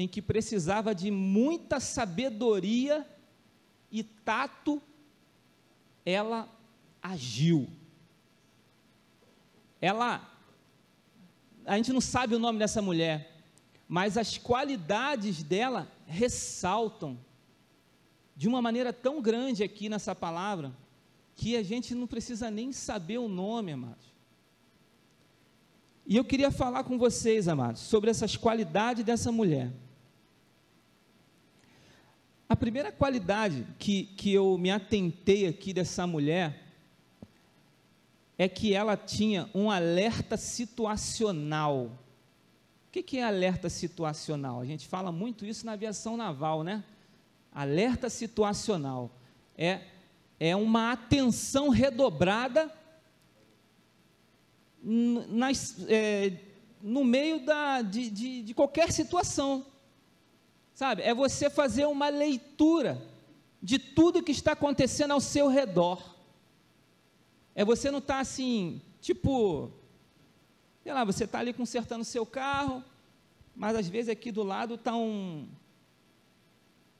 em que precisava de muita sabedoria e tato, ela agiu. Ela, a gente não sabe o nome dessa mulher, mas as qualidades dela ressaltam de uma maneira tão grande aqui nessa palavra, que a gente não precisa nem saber o nome, amados. E eu queria falar com vocês, amados, sobre essas qualidades dessa mulher. A primeira qualidade que, que eu me atentei aqui dessa mulher é que ela tinha um alerta situacional. O que, que é alerta situacional? A gente fala muito isso na aviação naval, né? Alerta situacional é, é uma atenção redobrada nas, é, no meio da, de, de, de qualquer situação. Sabe? É você fazer uma leitura de tudo que está acontecendo ao seu redor. É você não estar tá assim, tipo, sei lá, você está ali consertando o seu carro, mas às vezes aqui do lado está um,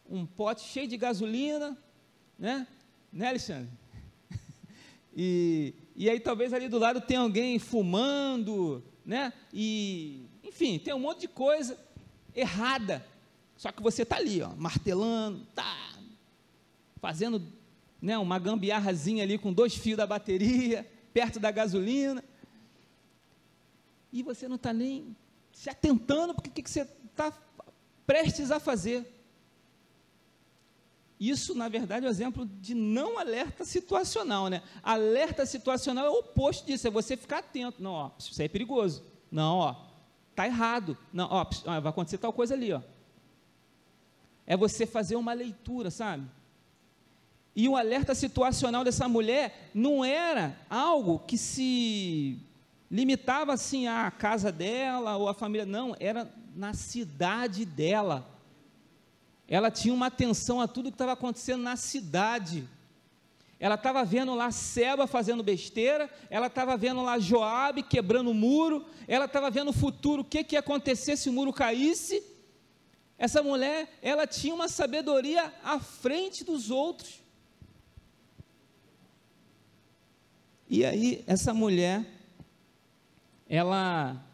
um pote cheio de gasolina, né? Né, Alexandre? e, e aí talvez ali do lado tenha alguém fumando, né? E, enfim, tem um monte de coisa errada. Só que você está ali, ó, martelando, tá, fazendo né, uma gambiarrazinha ali com dois fios da bateria, perto da gasolina. E você não está nem se atentando porque o que, que você está prestes a fazer. Isso, na verdade, é um exemplo de não alerta situacional, né? Alerta situacional é o oposto disso, é você ficar atento. Não, ó, isso é perigoso. Não, ó, tá errado. Não, ó, vai acontecer tal coisa ali, ó é você fazer uma leitura, sabe? E o alerta situacional dessa mulher não era algo que se limitava assim à casa dela ou à família, não, era na cidade dela. Ela tinha uma atenção a tudo que estava acontecendo na cidade. Ela estava vendo lá Seba fazendo besteira, ela estava vendo lá Joabe quebrando o muro, ela estava vendo o futuro, o que, que ia acontecer se o muro caísse. Essa mulher, ela tinha uma sabedoria à frente dos outros. E aí, essa mulher, ela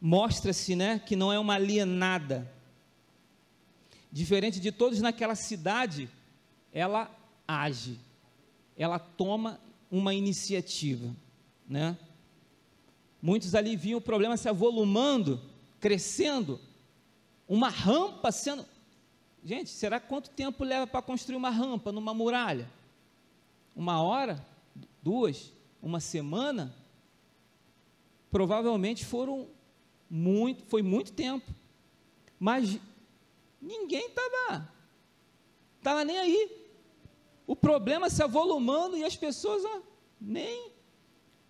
mostra-se, né, que não é uma alienada. Diferente de todos naquela cidade, ela age, ela toma uma iniciativa, né? Muitos ali viam o problema se avolumando, crescendo, uma rampa sendo. Gente, será quanto tempo leva para construir uma rampa numa muralha? Uma hora? Duas? Uma semana? Provavelmente foram muito, foi muito tempo. Mas ninguém estava estava nem aí. O problema se avolumando e as pessoas ó, nem.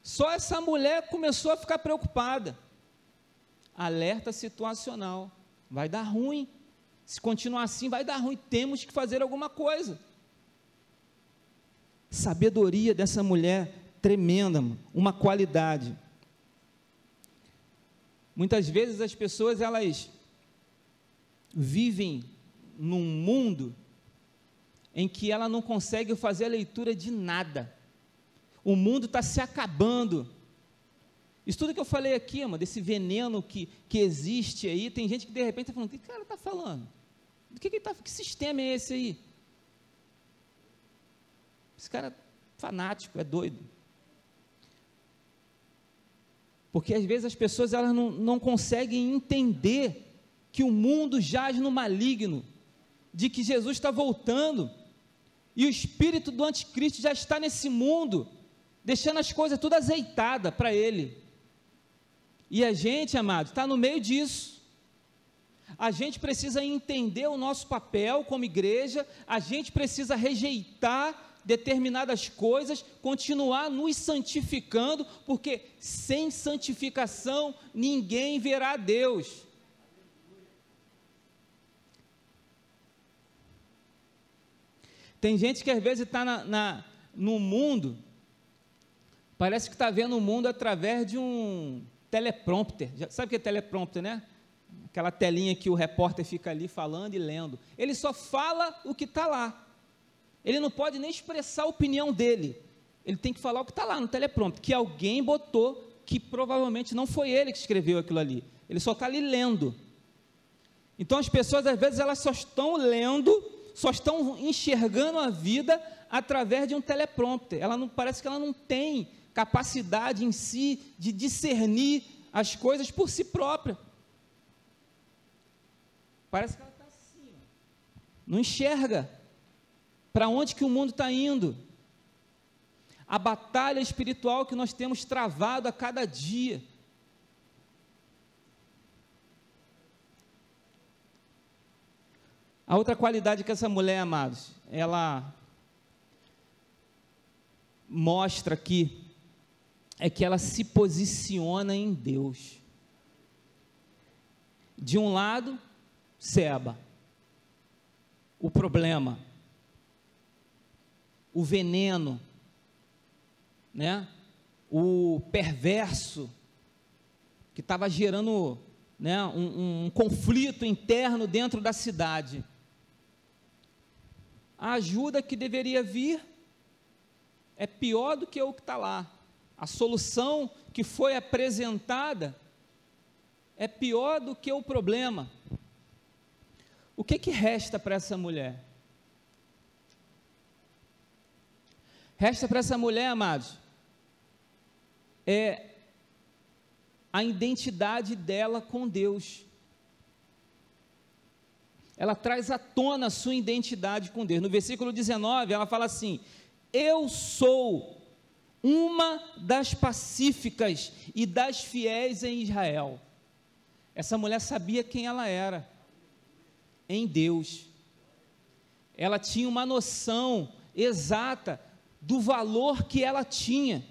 Só essa mulher começou a ficar preocupada. Alerta situacional. Vai dar ruim. Se continuar assim, vai dar ruim. Temos que fazer alguma coisa. Sabedoria dessa mulher tremenda, uma qualidade. Muitas vezes as pessoas elas vivem num mundo em que ela não consegue fazer a leitura de nada. O mundo está se acabando. Isso tudo que eu falei aqui, mano, desse veneno que, que existe aí, tem gente que de repente está falando, o que cara está falando? Do que, que, tá, que sistema é esse aí? Esse cara é fanático, é doido. Porque às vezes as pessoas elas não, não conseguem entender que o mundo jaz no maligno, de que Jesus está voltando, e o espírito do anticristo já está nesse mundo, deixando as coisas tudo azeitadas para ele. E a gente, amado, está no meio disso. A gente precisa entender o nosso papel como igreja, a gente precisa rejeitar determinadas coisas, continuar nos santificando, porque sem santificação ninguém verá Deus. Tem gente que às vezes está na, na, no mundo, parece que está vendo o mundo através de um teleprompter. Sabe o que é teleprompter, né? Aquela telinha que o repórter fica ali falando e lendo. Ele só fala o que está lá. Ele não pode nem expressar a opinião dele. Ele tem que falar o que está lá no teleprompter, que alguém botou, que provavelmente não foi ele que escreveu aquilo ali. Ele só está ali lendo. Então as pessoas às vezes elas só estão lendo só estão enxergando a vida através de um teleprompter. Ela não parece que ela não tem capacidade em si de discernir as coisas por si própria. Parece que ela está assim, não enxerga para onde que o mundo está indo. A batalha espiritual que nós temos travado a cada dia. A outra qualidade que essa mulher, amados, ela mostra aqui é que ela se posiciona em Deus. De um lado, Seba, o problema, o veneno, né? o perverso, que estava gerando né, um, um conflito interno dentro da cidade a ajuda que deveria vir é pior do que o que está lá. A solução que foi apresentada é pior do que o problema. O que, que resta para essa mulher? Resta para essa mulher, amados, é a identidade dela com Deus ela traz à tona a sua identidade com Deus. No versículo 19, ela fala assim: Eu sou uma das pacíficas e das fiéis em Israel. Essa mulher sabia quem ela era. em Deus. Ela tinha uma noção exata do valor que ela tinha.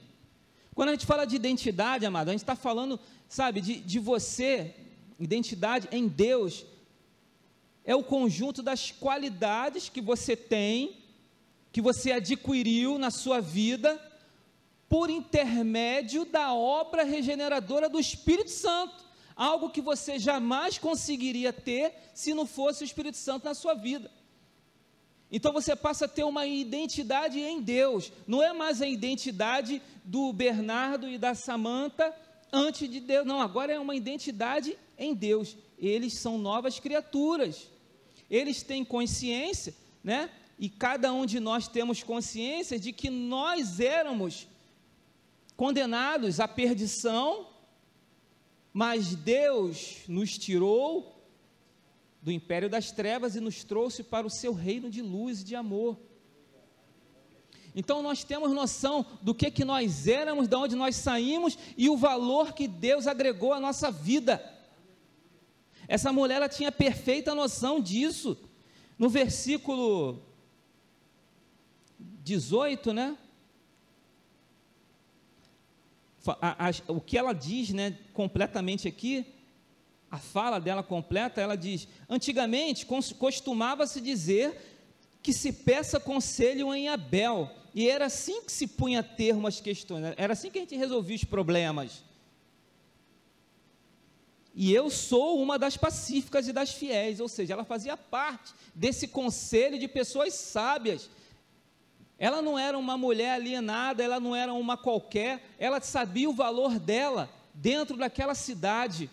Quando a gente fala de identidade, amado, a gente está falando, sabe, de, de você, identidade em Deus, é o conjunto das qualidades que você tem, que você adquiriu na sua vida, por intermédio da obra regeneradora do Espírito Santo. Algo que você jamais conseguiria ter se não fosse o Espírito Santo na sua vida. Então você passa a ter uma identidade em Deus, não é mais a identidade do Bernardo e da Samanta antes de Deus, não, agora é uma identidade em Deus. Eles são novas criaturas. Eles têm consciência, né? E cada um de nós temos consciência de que nós éramos condenados à perdição, mas Deus nos tirou do império das trevas e nos trouxe para o seu reino de luz e de amor. Então nós temos noção do que que nós éramos, de onde nós saímos e o valor que Deus agregou à nossa vida. Essa mulher ela tinha perfeita noção disso. No versículo 18, né? A, a, o que ela diz, né, completamente aqui, a fala dela completa, ela diz: Antigamente costumava-se dizer que se peça conselho em Abel, e era assim que se punha termo às questões, era assim que a gente resolvia os problemas. E eu sou uma das pacíficas e das fiéis, ou seja, ela fazia parte desse conselho de pessoas sábias. Ela não era uma mulher alienada, ela não era uma qualquer, ela sabia o valor dela dentro daquela cidade.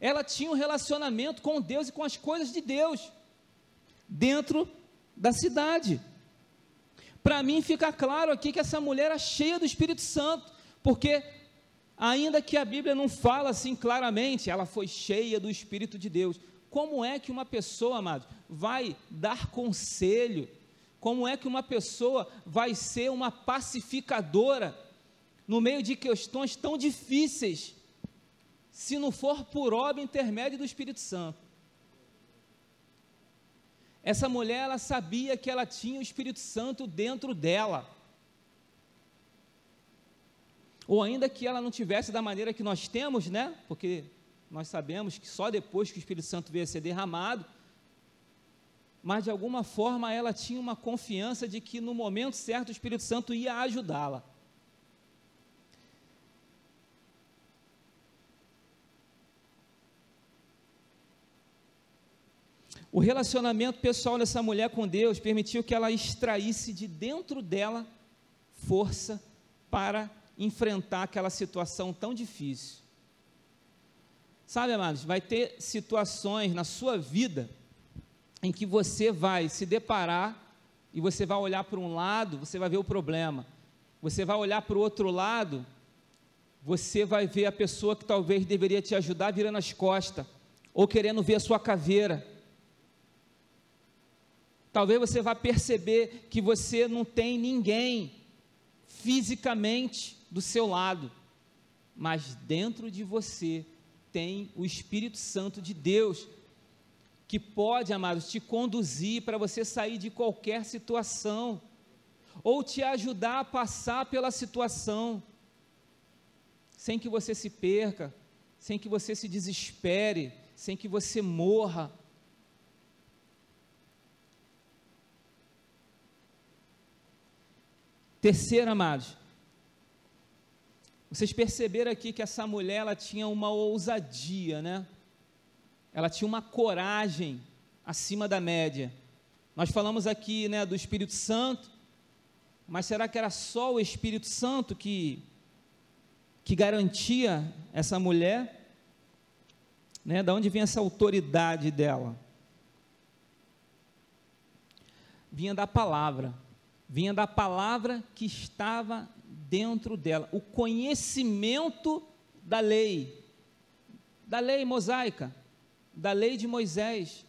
Ela tinha um relacionamento com Deus e com as coisas de Deus dentro da cidade. Para mim fica claro aqui que essa mulher era cheia do Espírito Santo, porque Ainda que a Bíblia não fala assim claramente, ela foi cheia do Espírito de Deus. Como é que uma pessoa, amado, vai dar conselho? Como é que uma pessoa vai ser uma pacificadora no meio de questões tão difíceis, se não for por obra intermédio do Espírito Santo? Essa mulher, ela sabia que ela tinha o Espírito Santo dentro dela ou ainda que ela não tivesse da maneira que nós temos, né? Porque nós sabemos que só depois que o Espírito Santo veio a ser derramado, mas de alguma forma ela tinha uma confiança de que no momento certo o Espírito Santo ia ajudá-la. O relacionamento pessoal dessa mulher com Deus permitiu que ela extraísse de dentro dela força para enfrentar aquela situação tão difícil. Sabe, amados, vai ter situações na sua vida em que você vai se deparar e você vai olhar para um lado, você vai ver o problema. Você vai olhar para o outro lado, você vai ver a pessoa que talvez deveria te ajudar virando as costas, ou querendo ver a sua caveira. Talvez você vá perceber que você não tem ninguém fisicamente do seu lado, mas dentro de você tem o Espírito Santo de Deus, que pode, amados, te conduzir para você sair de qualquer situação, ou te ajudar a passar pela situação, sem que você se perca, sem que você se desespere, sem que você morra. Terceiro, amados, vocês perceberam aqui que essa mulher ela tinha uma ousadia, né? Ela tinha uma coragem acima da média. Nós falamos aqui, né, do Espírito Santo, mas será que era só o Espírito Santo que que garantia essa mulher? Né? Da onde vem essa autoridade dela? Vinha da palavra, vinha da palavra que estava dentro dela o conhecimento da lei, da lei mosaica, da lei de Moisés.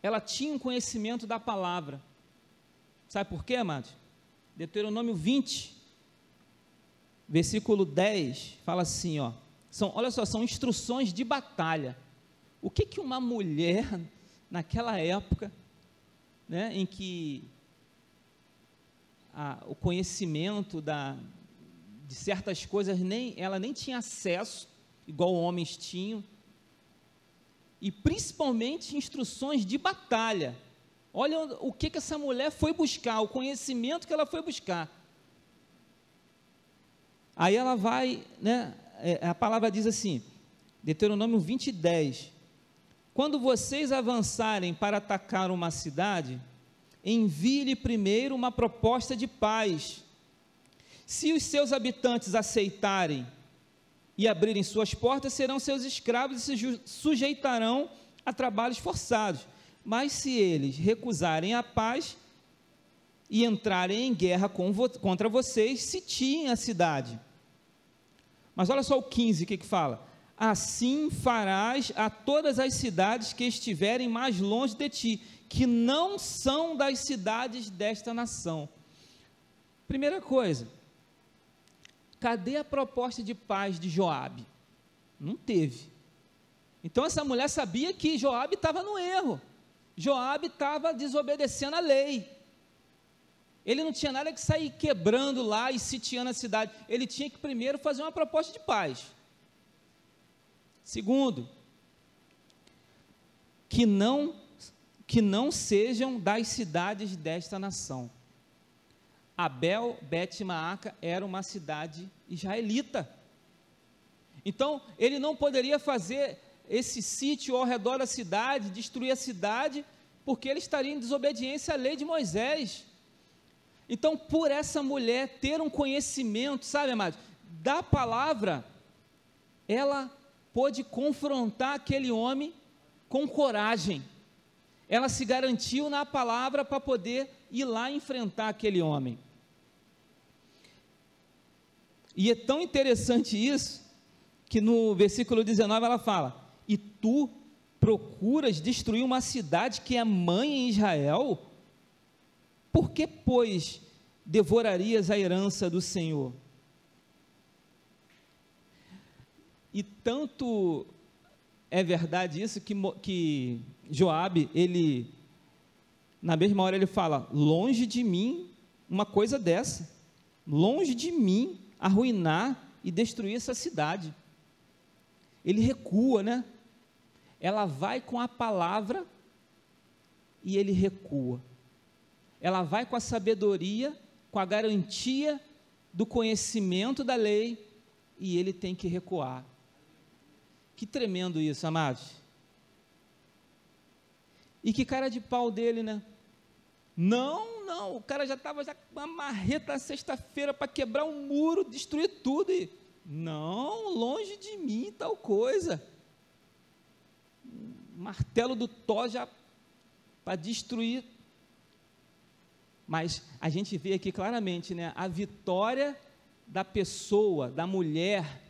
Ela tinha um conhecimento da palavra. Sabe por quê, amados? Deuteronômio 20, versículo 10, fala assim, ó. São, olha só, são instruções de batalha. O que que uma mulher naquela época, né, em que a, o conhecimento da, de certas coisas nem ela nem tinha acesso, igual homens tinham, e principalmente instruções de batalha. Olha o que, que essa mulher foi buscar, o conhecimento que ela foi buscar. Aí ela vai, né, é, a palavra diz assim, Deuteronômio 20, 10. Quando vocês avançarem para atacar uma cidade, envie-lhe primeiro uma proposta de paz. Se os seus habitantes aceitarem e abrirem suas portas, serão seus escravos e se sujeitarão a trabalhos forçados. Mas se eles recusarem a paz e entrarem em guerra contra vocês, sitiem a cidade. Mas olha só o 15 o que, que fala: Assim farás a todas as cidades que estiverem mais longe de ti, que não são das cidades desta nação. Primeira coisa, cadê a proposta de paz de Joabe? Não teve. Então essa mulher sabia que Joabe estava no erro. Joabe estava desobedecendo a lei. Ele não tinha nada que sair quebrando lá e sitiando a cidade. Ele tinha que primeiro fazer uma proposta de paz. Segundo, que não que não sejam das cidades desta nação. Abel Bet Maaca era uma cidade israelita. Então, ele não poderia fazer esse sítio ao redor da cidade, destruir a cidade, porque ele estaria em desobediência à lei de Moisés. Então, por essa mulher ter um conhecimento, sabe, amados, da palavra, ela pôde confrontar aquele homem com coragem. Ela se garantiu na palavra para poder ir lá enfrentar aquele homem. E é tão interessante isso, que no versículo 19 ela fala: E tu procuras destruir uma cidade que é mãe em Israel? Por que, pois, devorarias a herança do Senhor? E tanto é verdade isso que, que Joabe, ele, na mesma hora ele fala, longe de mim uma coisa dessa, longe de mim arruinar e destruir essa cidade. Ele recua, né? Ela vai com a palavra e ele recua ela vai com a sabedoria, com a garantia do conhecimento da lei, e ele tem que recuar. Que tremendo isso, amados. E que cara de pau dele, né? Não, não, o cara já estava já com uma marreta na sexta-feira para quebrar um muro, destruir tudo e não, longe de mim tal coisa. Martelo do Thor já para destruir mas a gente vê aqui claramente né, a vitória da pessoa, da mulher,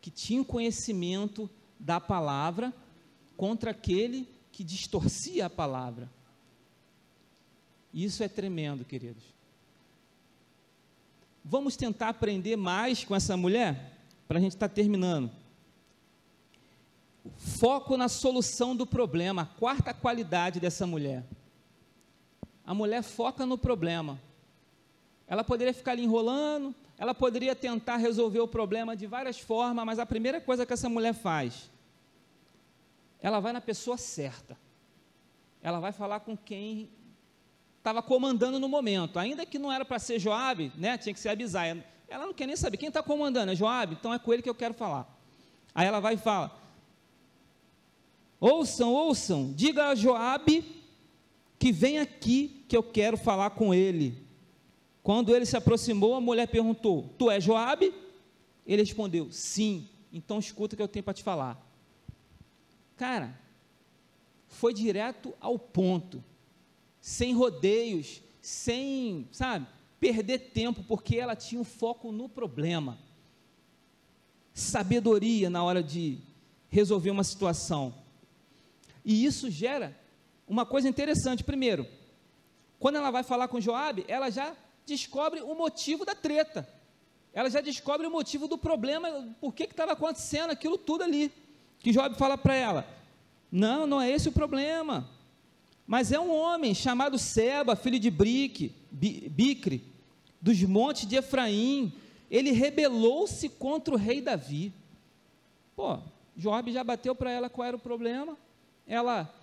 que tinha conhecimento da palavra contra aquele que distorcia a palavra. Isso é tremendo, queridos. Vamos tentar aprender mais com essa mulher? Para a gente estar tá terminando. Foco na solução do problema, a quarta qualidade dessa mulher a mulher foca no problema. Ela poderia ficar ali enrolando, ela poderia tentar resolver o problema de várias formas, mas a primeira coisa que essa mulher faz, ela vai na pessoa certa. Ela vai falar com quem estava comandando no momento, ainda que não era para ser Joabe, né? Tinha que ser Abisai. Ela não quer nem saber quem está comandando, é Joabe, então é com ele que eu quero falar. Aí ela vai e fala: Ouçam, ouçam, diga a Joabe que vem aqui que eu quero falar com ele. Quando ele se aproximou, a mulher perguntou: Tu és Joabe? Ele respondeu: Sim. Então escuta o que eu tenho para te falar. Cara, foi direto ao ponto, sem rodeios, sem, sabe, perder tempo, porque ela tinha um foco no problema. Sabedoria na hora de resolver uma situação. E isso gera uma coisa interessante. Primeiro, quando ela vai falar com Joabe, ela já descobre o motivo da treta. Ela já descobre o motivo do problema, por que estava acontecendo aquilo tudo ali. Que Joabe fala para ela: Não, não é esse o problema. Mas é um homem chamado Seba, filho de Brique, Bicre, dos montes de Efraim. Ele rebelou-se contra o rei Davi. Pô, Joab já bateu para ela qual era o problema. Ela,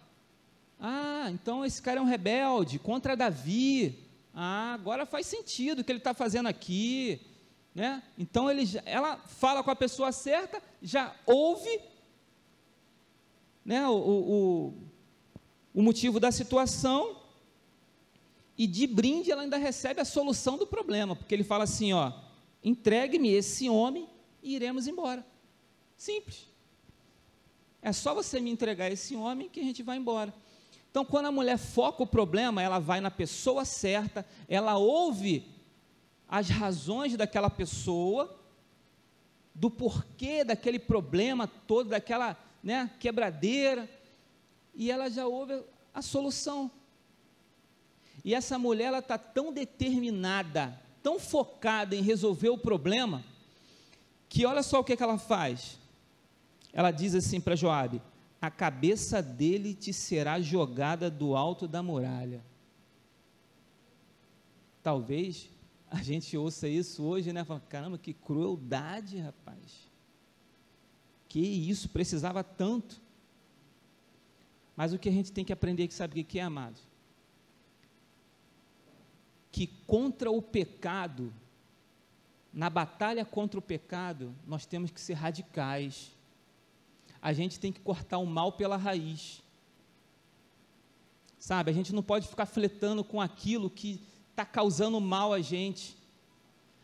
ah, então esse cara é um rebelde contra Davi. Ah, agora faz sentido o que ele está fazendo aqui. Né? Então ele, ela fala com a pessoa certa, já ouve né, o, o, o motivo da situação e de brinde ela ainda recebe a solução do problema, porque ele fala assim, ó, entregue-me esse homem e iremos embora. Simples. É só você me entregar esse homem que a gente vai embora. Então, quando a mulher foca o problema, ela vai na pessoa certa, ela ouve as razões daquela pessoa, do porquê daquele problema todo, daquela né, quebradeira, e ela já ouve a solução. E essa mulher ela está tão determinada, tão focada em resolver o problema, que olha só o que, que ela faz. Ela diz assim para Joabe: a cabeça dele te será jogada do alto da muralha. Talvez a gente ouça isso hoje, né? Fala, caramba, que crueldade, rapaz. Que isso, precisava tanto. Mas o que a gente tem que aprender, que sabe o que é, amado? Que contra o pecado, na batalha contra o pecado, nós temos que ser radicais. A gente tem que cortar o mal pela raiz. Sabe, a gente não pode ficar fletando com aquilo que está causando mal a gente.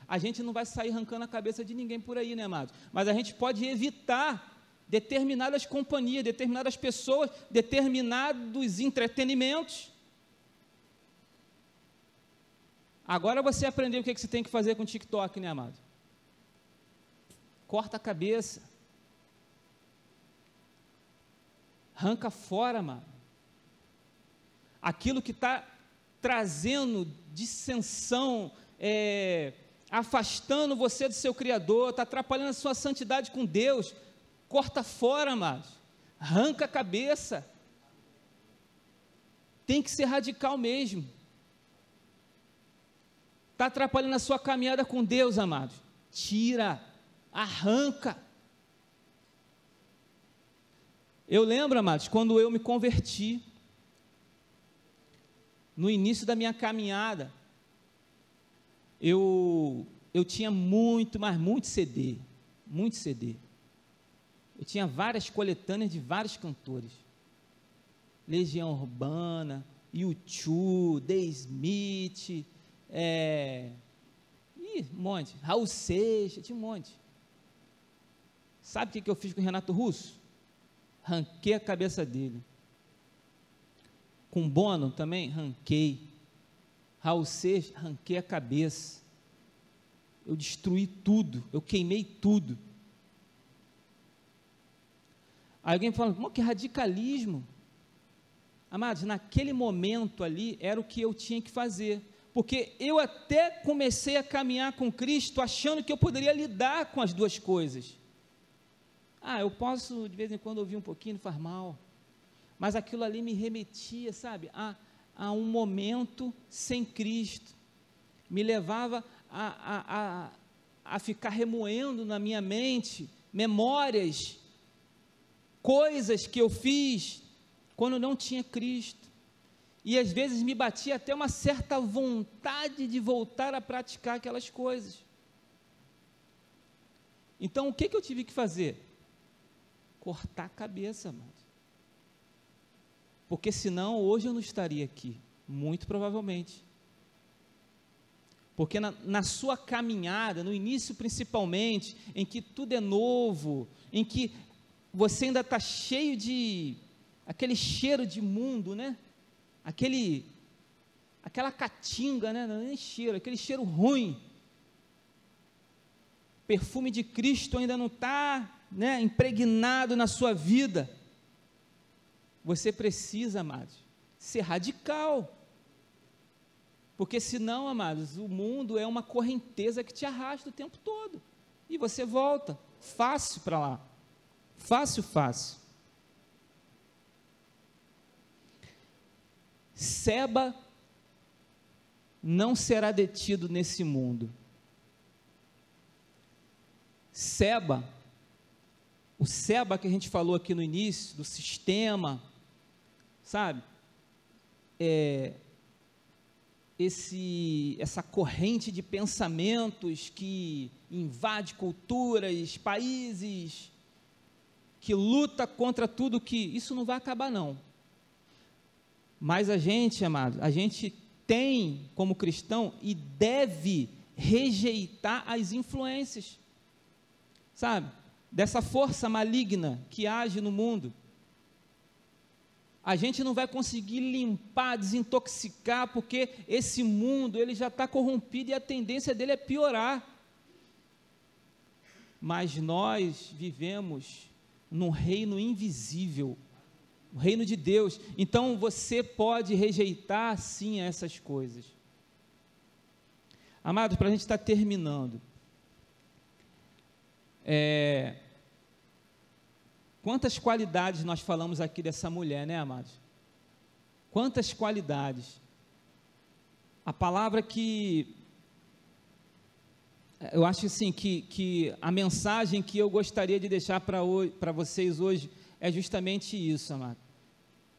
A gente não vai sair arrancando a cabeça de ninguém por aí, né, amado? Mas a gente pode evitar determinadas companhias, determinadas pessoas, determinados entretenimentos. Agora você aprendeu o que, é que você tem que fazer com o TikTok, né, amado? Corta a cabeça. Arranca fora, mano. Aquilo que está trazendo dissensão, é, afastando você do seu Criador, está atrapalhando a sua santidade com Deus, corta fora, amados, arranca a cabeça. Tem que ser radical mesmo. Está atrapalhando a sua caminhada com Deus, amados. Tira, arranca. Eu lembro, amados, quando eu me converti, no início da minha caminhada, eu, eu tinha muito, mas muito CD, muito CD. Eu tinha várias coletâneas de vários cantores. Legião Urbana, U2, The Smith, é, ih, um monte, Raul Seixas, tinha um monte. Sabe o que eu fiz com o Renato Russo? Ranquei a cabeça dele. Com Bono também, ranquei. Raul Seixas, ranquei a cabeça. Eu destruí tudo, eu queimei tudo. Aí alguém fala, que radicalismo. Amados, naquele momento ali era o que eu tinha que fazer. Porque eu até comecei a caminhar com Cristo achando que eu poderia lidar com as duas coisas. Ah, eu posso de vez em quando ouvir um pouquinho, não faz mal. Mas aquilo ali me remetia, sabe, a, a um momento sem Cristo. Me levava a, a, a, a ficar remoendo na minha mente memórias coisas que eu fiz quando não tinha Cristo. E às vezes me batia até uma certa vontade de voltar a praticar aquelas coisas. Então o que, que eu tive que fazer? Cortar a cabeça, mano. Porque senão hoje eu não estaria aqui, muito provavelmente. Porque na, na, sua caminhada, no início principalmente, em que tudo é novo, em que você ainda está cheio de aquele cheiro de mundo, né? Aquele, aquela catinga, né? Não é nem cheiro, aquele cheiro ruim. Perfume de Cristo ainda não está, né? Impregnado na sua vida. Você precisa, amados, ser radical. Porque senão, amados, o mundo é uma correnteza que te arrasta o tempo todo. E você volta fácil para lá. Fácil, fácil. Seba não será detido nesse mundo. Seba, o Seba que a gente falou aqui no início, do sistema, sabe? É, esse, essa corrente de pensamentos que invade culturas, países, que luta contra tudo que. Isso não vai acabar, não. Mas a gente, amado, a gente tem como cristão e deve rejeitar as influências, sabe? Dessa força maligna que age no mundo. A gente não vai conseguir limpar, desintoxicar, porque esse mundo ele já está corrompido e a tendência dele é piorar. Mas nós vivemos num reino invisível, o reino de Deus. Então você pode rejeitar sim essas coisas. Amados, para a gente estar tá terminando. É, quantas qualidades nós falamos aqui dessa mulher, né, amados? Quantas qualidades. A palavra que eu acho assim que, que a mensagem que eu gostaria de deixar para vocês hoje é justamente isso, amado.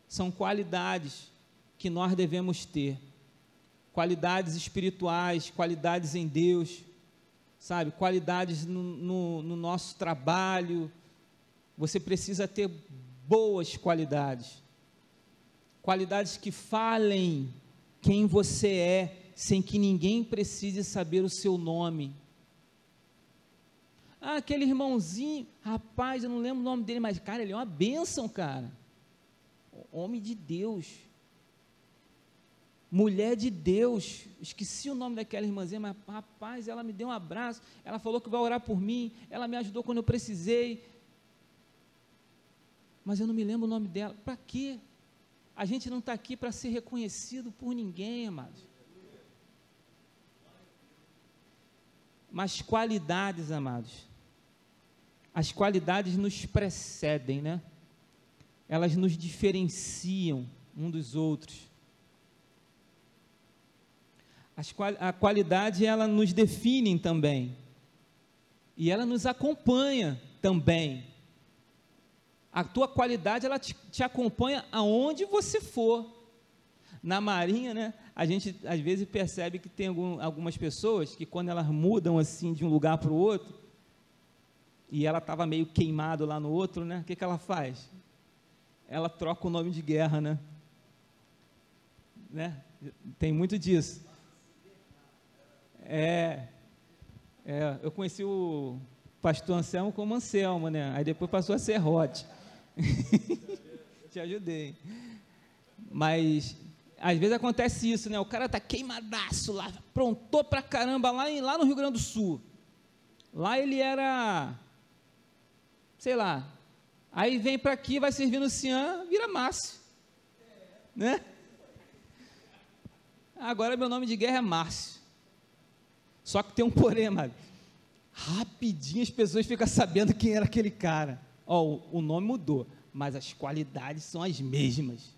São qualidades que nós devemos ter. Qualidades espirituais, qualidades em Deus, sabe? Qualidades no, no, no nosso trabalho. Você precisa ter boas qualidades. Qualidades que falem quem você é, sem que ninguém precise saber o seu nome ah, aquele irmãozinho, rapaz, eu não lembro o nome dele, mas, cara, ele é uma bênção, cara. Homem de Deus. Mulher de Deus. Esqueci o nome daquela irmãzinha, mas, rapaz, ela me deu um abraço. Ela falou que vai orar por mim. Ela me ajudou quando eu precisei. Mas eu não me lembro o nome dela. Para quê? A gente não está aqui para ser reconhecido por ninguém, amados. Mas qualidades, amados as qualidades nos precedem, né? Elas nos diferenciam um dos outros. A qualidade ela nos define também. E ela nos acompanha também. A tua qualidade ela te, te acompanha aonde você for. Na marinha, né? A gente às vezes percebe que tem algum, algumas pessoas que quando elas mudam assim de um lugar para o outro, e ela estava meio queimado lá no outro, né? O que, que ela faz? Ela troca o nome de guerra, né? né? Tem muito disso. É, é, eu conheci o pastor Anselmo como Anselmo, né? Aí depois passou a ser Rote. Te ajudei. Mas às vezes acontece isso, né? O cara tá queimadaço lá, prontou pra caramba lá, em, lá no Rio Grande do Sul. Lá ele era sei lá. Aí vem para aqui, vai servir no Cian, vira Márcio. Né? Agora meu nome de guerra é Márcio. Só que tem um porém. Rapidinho as pessoas ficam sabendo quem era aquele cara. Ó, o, o nome mudou, mas as qualidades são as mesmas.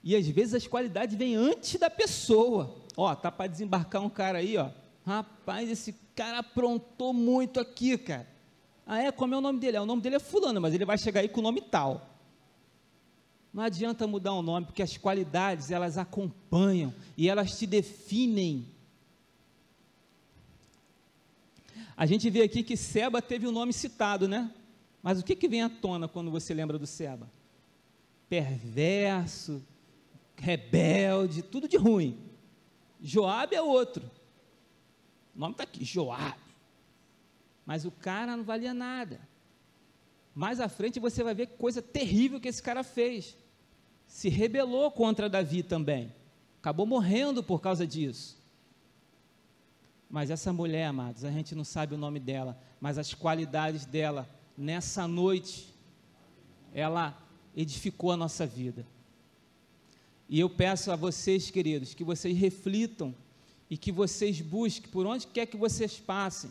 E às vezes as qualidades vêm antes da pessoa. Ó, tá para desembarcar um cara aí, ó. Rapaz, esse cara aprontou muito aqui, cara. Ah, é? Como é o nome dele? É, o nome dele é Fulano, mas ele vai chegar aí com o nome tal. Não adianta mudar o nome, porque as qualidades elas acompanham e elas te definem. A gente vê aqui que Seba teve o nome citado, né? Mas o que, que vem à tona quando você lembra do Seba? Perverso, rebelde, tudo de ruim. Joabe é outro. O nome está aqui, Joabe. Mas o cara não valia nada. Mais à frente você vai ver que coisa terrível que esse cara fez. Se rebelou contra Davi também. Acabou morrendo por causa disso. Mas essa mulher, amados, a gente não sabe o nome dela, mas as qualidades dela, nessa noite, ela edificou a nossa vida. E eu peço a vocês, queridos, que vocês reflitam e que vocês busquem, por onde quer que vocês passem,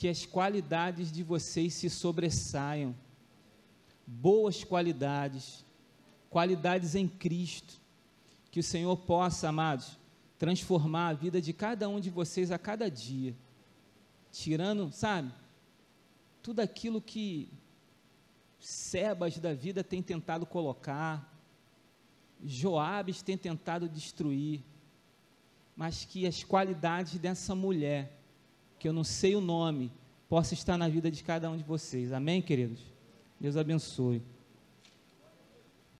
que as qualidades de vocês se sobressaiam. Boas qualidades, qualidades em Cristo. Que o Senhor possa, amados, transformar a vida de cada um de vocês a cada dia, tirando, sabe, tudo aquilo que Sebas da vida tem tentado colocar, Joabes tem tentado destruir, mas que as qualidades dessa mulher, que eu não sei o nome, possa estar na vida de cada um de vocês. Amém, queridos? Deus abençoe.